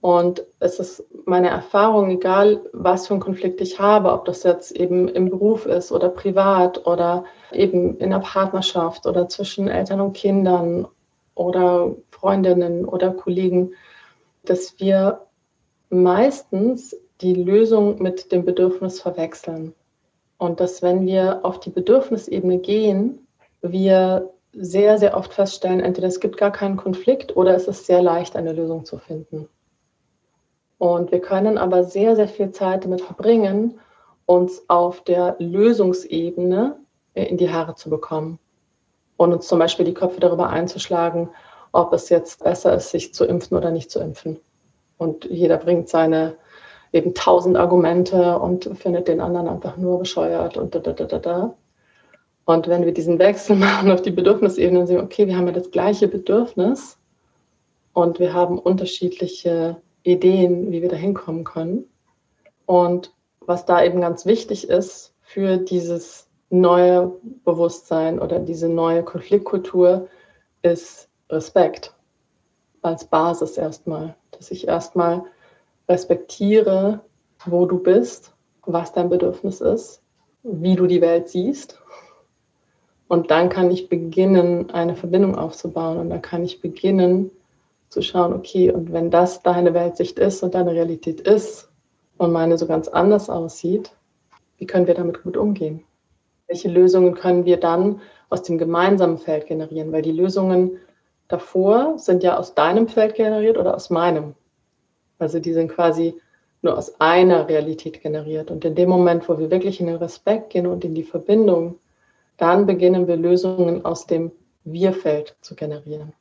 Und es ist meine Erfahrung, egal was für einen Konflikt ich habe, ob das jetzt eben im Beruf ist oder privat oder eben in der Partnerschaft oder zwischen Eltern und Kindern oder Freundinnen oder Kollegen, dass wir meistens die Lösung mit dem Bedürfnis verwechseln. Und dass wenn wir auf die Bedürfnisebene gehen, wir sehr, sehr oft feststellen, entweder es gibt gar keinen Konflikt oder es ist sehr leicht, eine Lösung zu finden. Und wir können aber sehr, sehr viel Zeit damit verbringen, uns auf der Lösungsebene in die Haare zu bekommen und uns zum Beispiel die Köpfe darüber einzuschlagen, ob es jetzt besser ist, sich zu impfen oder nicht zu impfen. Und jeder bringt seine eben tausend Argumente und findet den anderen einfach nur bescheuert und da, da, da, da, da. Und wenn wir diesen Wechsel *laughs* machen auf die Bedürfnisebene und sehen, okay, wir haben ja das gleiche Bedürfnis und wir haben unterschiedliche Ideen, wie wir da hinkommen können. Und was da eben ganz wichtig ist für dieses neue Bewusstsein oder diese neue Konfliktkultur, ist Respekt als Basis erstmal. Dass ich erstmal respektiere, wo du bist, was dein Bedürfnis ist, wie du die Welt siehst. Und dann kann ich beginnen, eine Verbindung aufzubauen. Und dann kann ich beginnen zu schauen, okay, und wenn das deine Weltsicht ist und deine Realität ist und meine so ganz anders aussieht, wie können wir damit gut umgehen? Welche Lösungen können wir dann aus dem gemeinsamen Feld generieren? Weil die Lösungen davor sind ja aus deinem Feld generiert oder aus meinem. Also die sind quasi nur aus einer Realität generiert. Und in dem Moment, wo wir wirklich in den Respekt gehen und in die Verbindung, dann beginnen wir Lösungen aus dem Wir-Feld zu generieren.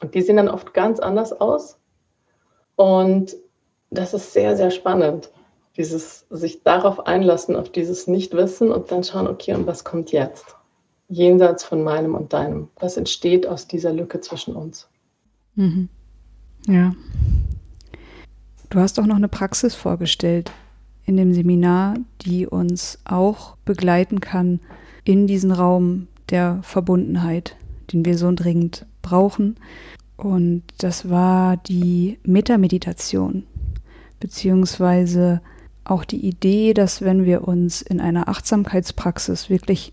Und die sehen dann oft ganz anders aus. Und das ist sehr, sehr spannend. dieses sich darauf einlassen, auf dieses Nichtwissen und dann schauen, okay, und was kommt jetzt? Jenseits von meinem und deinem. Was entsteht aus dieser Lücke zwischen uns? Mhm. Ja. Du hast auch noch eine Praxis vorgestellt in dem Seminar, die uns auch begleiten kann in diesen Raum der Verbundenheit, den wir so dringend brauchen. Und das war die Metameditation, beziehungsweise auch die Idee, dass wenn wir uns in einer Achtsamkeitspraxis wirklich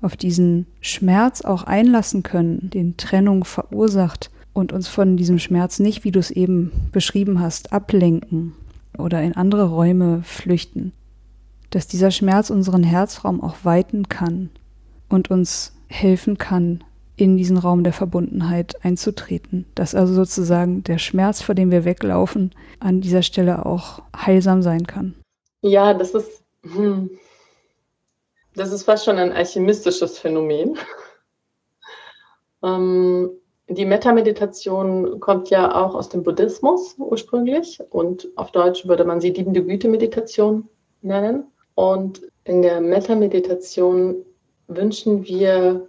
auf diesen Schmerz auch einlassen können, den Trennung verursacht und uns von diesem Schmerz nicht, wie du es eben beschrieben hast, ablenken oder in andere Räume flüchten, dass dieser Schmerz unseren Herzraum auch weiten kann und uns helfen kann, in diesen Raum der Verbundenheit einzutreten. Dass also sozusagen der Schmerz, vor dem wir weglaufen, an dieser Stelle auch heilsam sein kann. Ja, das ist, hm, das ist fast schon ein alchemistisches Phänomen. *laughs* ähm, die Metameditation kommt ja auch aus dem Buddhismus ursprünglich und auf Deutsch würde man sie liebende Güte-Meditation nennen. Und in der Metameditation wünschen wir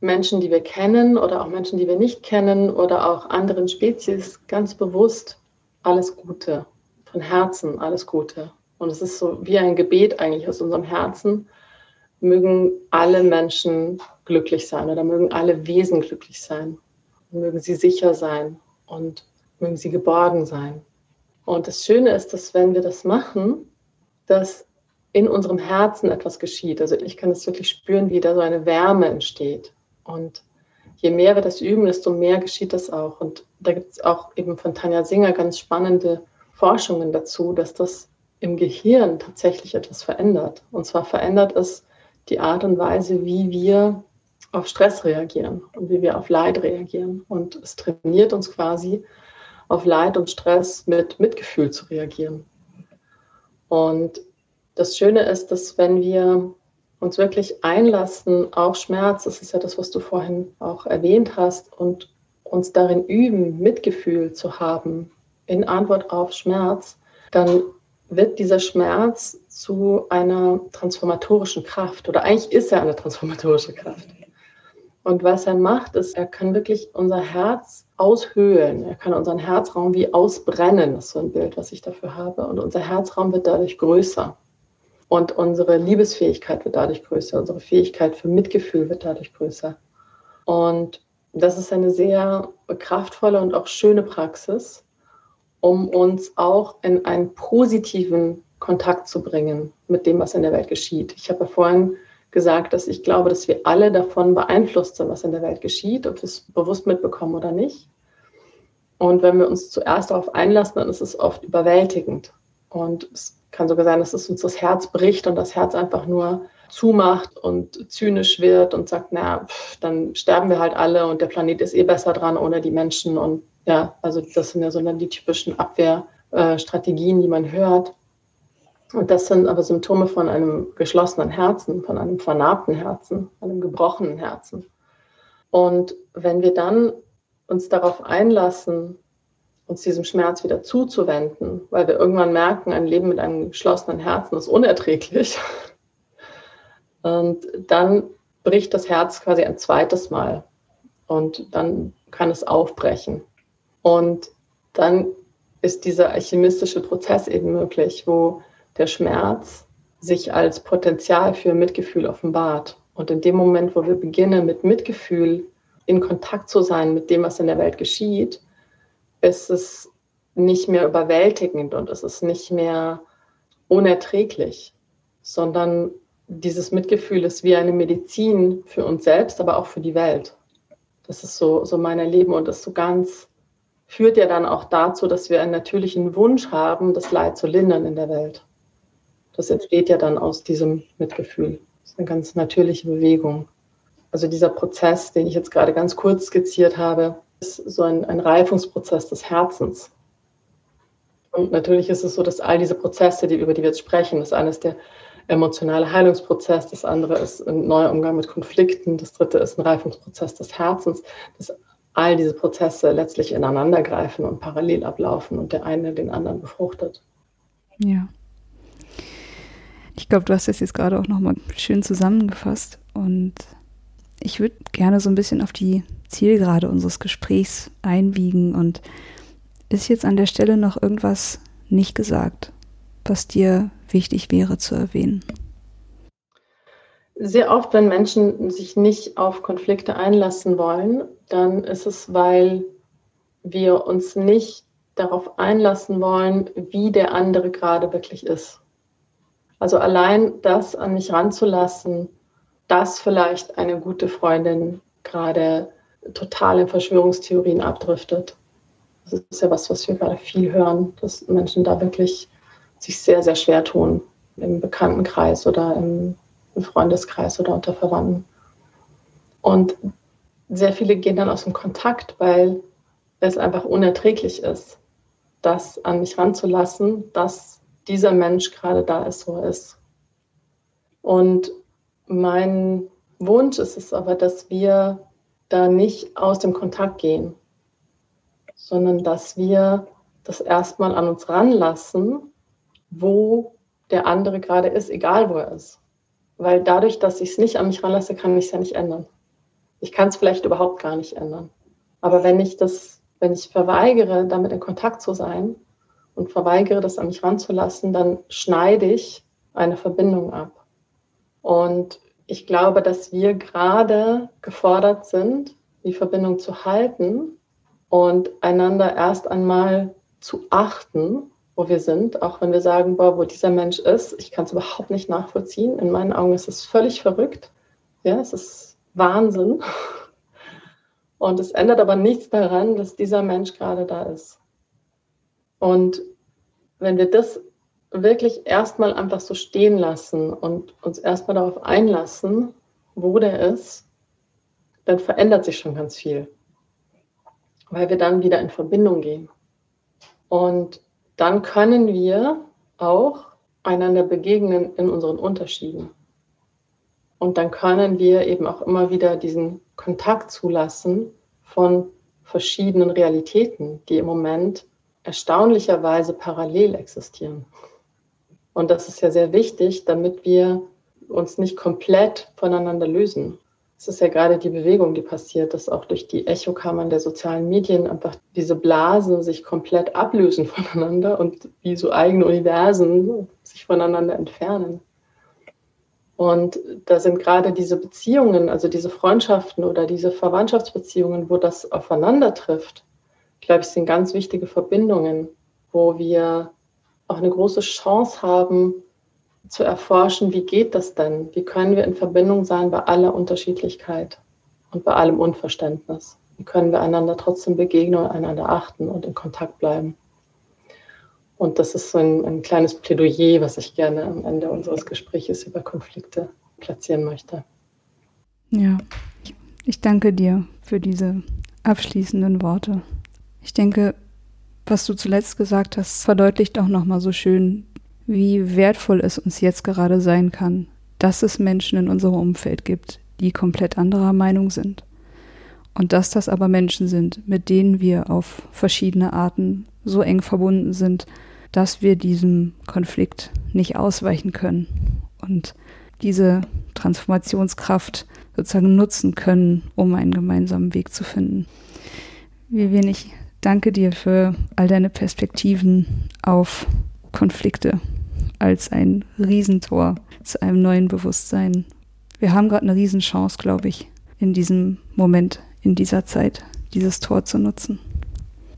Menschen, die wir kennen oder auch Menschen, die wir nicht kennen oder auch anderen Spezies ganz bewusst alles Gute, von Herzen alles Gute. Und es ist so wie ein Gebet eigentlich aus unserem Herzen. Mögen alle Menschen glücklich sein oder mögen alle Wesen glücklich sein. Mögen sie sicher sein und mögen sie geborgen sein. Und das Schöne ist, dass wenn wir das machen, dass in unserem Herzen etwas geschieht. Also ich kann es wirklich spüren, wie da so eine Wärme entsteht. Und je mehr wir das üben, desto mehr geschieht das auch. Und da gibt es auch eben von Tanja Singer ganz spannende Forschungen dazu, dass das im Gehirn tatsächlich etwas verändert. Und zwar verändert es die Art und Weise, wie wir auf Stress reagieren und wie wir auf Leid reagieren. Und es trainiert uns quasi, auf Leid und Stress mit Mitgefühl zu reagieren. Und das Schöne ist, dass wenn wir uns wirklich einlassen auf Schmerz, das ist ja das, was du vorhin auch erwähnt hast, und uns darin üben, Mitgefühl zu haben in Antwort auf Schmerz, dann wird dieser Schmerz zu einer transformatorischen Kraft oder eigentlich ist er eine transformatorische Kraft. Und was er macht, ist, er kann wirklich unser Herz aushöhlen. Er kann unseren Herzraum wie ausbrennen. Das ist so ein Bild, was ich dafür habe. Und unser Herzraum wird dadurch größer. Und unsere Liebesfähigkeit wird dadurch größer, unsere Fähigkeit für Mitgefühl wird dadurch größer. Und das ist eine sehr kraftvolle und auch schöne Praxis, um uns auch in einen positiven Kontakt zu bringen mit dem, was in der Welt geschieht. Ich habe ja vorhin gesagt, dass ich glaube, dass wir alle davon beeinflusst sind, was in der Welt geschieht, ob wir es bewusst mitbekommen oder nicht. Und wenn wir uns zuerst darauf einlassen, dann ist es oft überwältigend. Und es kann sogar sein, dass es uns das Herz bricht und das Herz einfach nur zumacht und zynisch wird und sagt, na, pff, dann sterben wir halt alle und der Planet ist eh besser dran ohne die Menschen. Und ja, also das sind ja so die typischen Abwehrstrategien, die man hört. Und das sind aber Symptome von einem geschlossenen Herzen, von einem vernarbten Herzen, einem gebrochenen Herzen. Und wenn wir dann uns darauf einlassen, uns diesem Schmerz wieder zuzuwenden, weil wir irgendwann merken, ein Leben mit einem geschlossenen Herzen ist unerträglich. *laughs* Und dann bricht das Herz quasi ein zweites Mal und dann kann es aufbrechen. Und dann ist dieser alchemistische Prozess eben möglich, wo der Schmerz sich als Potenzial für Mitgefühl offenbart. Und in dem Moment, wo wir beginnen, mit Mitgefühl in Kontakt zu sein mit dem, was in der Welt geschieht, ist es nicht mehr überwältigend und es ist nicht mehr unerträglich, sondern dieses Mitgefühl ist wie eine Medizin für uns selbst, aber auch für die Welt. Das ist so, so mein Erleben und das so ganz führt ja dann auch dazu, dass wir einen natürlichen Wunsch haben, das Leid zu lindern in der Welt. Das entsteht ja dann aus diesem Mitgefühl. Das ist eine ganz natürliche Bewegung. Also dieser Prozess, den ich jetzt gerade ganz kurz skizziert habe, ist so ein, ein Reifungsprozess des Herzens. Und natürlich ist es so, dass all diese Prozesse, die, über die wir jetzt sprechen, das eine ist der emotionale Heilungsprozess, das andere ist ein neuer Umgang mit Konflikten, das dritte ist ein Reifungsprozess des Herzens, dass all diese Prozesse letztlich ineinandergreifen und parallel ablaufen und der eine den anderen befruchtet. Ja. Ich glaube, du hast das jetzt gerade auch nochmal schön zusammengefasst und ich würde gerne so ein bisschen auf die Zielgerade unseres Gesprächs einbiegen und ist jetzt an der Stelle noch irgendwas nicht gesagt, was dir wichtig wäre zu erwähnen? Sehr oft, wenn Menschen sich nicht auf Konflikte einlassen wollen, dann ist es, weil wir uns nicht darauf einlassen wollen, wie der andere gerade wirklich ist. Also allein das an mich ranzulassen, dass vielleicht eine gute Freundin gerade total in Verschwörungstheorien abdriftet. Das ist ja was, was wir gerade viel hören, dass Menschen da wirklich sich sehr, sehr schwer tun, im Bekanntenkreis oder im im Freundeskreis oder unter Verwandten. Und sehr viele gehen dann aus dem Kontakt, weil es einfach unerträglich ist, das an mich ranzulassen, dass dieser Mensch gerade da ist, wo er ist. Und mein Wunsch ist es aber, dass wir da nicht aus dem Kontakt gehen, sondern dass wir das erstmal an uns ranlassen, wo der andere gerade ist, egal wo er ist. Weil dadurch, dass ich es nicht an mich ranlasse, kann ich es ja nicht ändern. Ich kann es vielleicht überhaupt gar nicht ändern. Aber wenn ich das, wenn ich verweigere, damit in Kontakt zu sein und verweigere, das an mich ranzulassen, dann schneide ich eine Verbindung ab. Und ich glaube, dass wir gerade gefordert sind, die Verbindung zu halten und einander erst einmal zu achten wo wir sind, auch wenn wir sagen, boah, wo dieser Mensch ist, ich kann es überhaupt nicht nachvollziehen. In meinen Augen ist es völlig verrückt. Ja, es ist Wahnsinn. *laughs* Und es ändert aber nichts daran, dass dieser Mensch gerade da ist. Und wenn wir das wirklich erstmal einfach so stehen lassen und uns erstmal darauf einlassen, wo der ist, dann verändert sich schon ganz viel, weil wir dann wieder in Verbindung gehen. Und dann können wir auch einander begegnen in unseren Unterschieden. Und dann können wir eben auch immer wieder diesen Kontakt zulassen von verschiedenen Realitäten, die im Moment erstaunlicherweise parallel existieren. Und das ist ja sehr wichtig, damit wir uns nicht komplett voneinander lösen. Es ist ja gerade die Bewegung, die passiert, dass auch durch die Echokammern der sozialen Medien einfach diese Blasen sich komplett ablösen *laughs* voneinander und wie so eigene Universen sich voneinander entfernen. Und da sind gerade diese Beziehungen, also diese Freundschaften oder diese Verwandtschaftsbeziehungen, wo das aufeinander trifft, glaube ich, sind ganz wichtige Verbindungen, wo wir auch eine große Chance haben, zu erforschen, wie geht das denn? Wie können wir in Verbindung sein bei aller Unterschiedlichkeit und bei allem Unverständnis? Wie können wir einander trotzdem begegnen und einander achten und in Kontakt bleiben? Und das ist so ein, ein kleines Plädoyer, was ich gerne am Ende unseres Gesprächs über Konflikte platzieren möchte. Ja, ich danke dir für diese abschließenden Worte. Ich denke, was du zuletzt gesagt hast, verdeutlicht auch nochmal so schön wie wertvoll es uns jetzt gerade sein kann, dass es Menschen in unserem Umfeld gibt, die komplett anderer Meinung sind. Und dass das aber Menschen sind, mit denen wir auf verschiedene Arten so eng verbunden sind, dass wir diesem Konflikt nicht ausweichen können und diese Transformationskraft sozusagen nutzen können, um einen gemeinsamen Weg zu finden. Vivian, ich danke dir für all deine Perspektiven auf Konflikte als ein Riesentor zu einem neuen Bewusstsein. Wir haben gerade eine Riesenchance, glaube ich, in diesem Moment, in dieser Zeit, dieses Tor zu nutzen.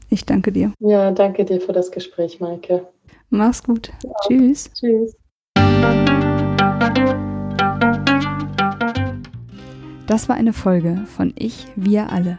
Ich danke dir. Ja, danke dir für das Gespräch, Maike. Mach's gut. Ja. Tschüss. Tschüss. Das war eine Folge von Ich, wir alle,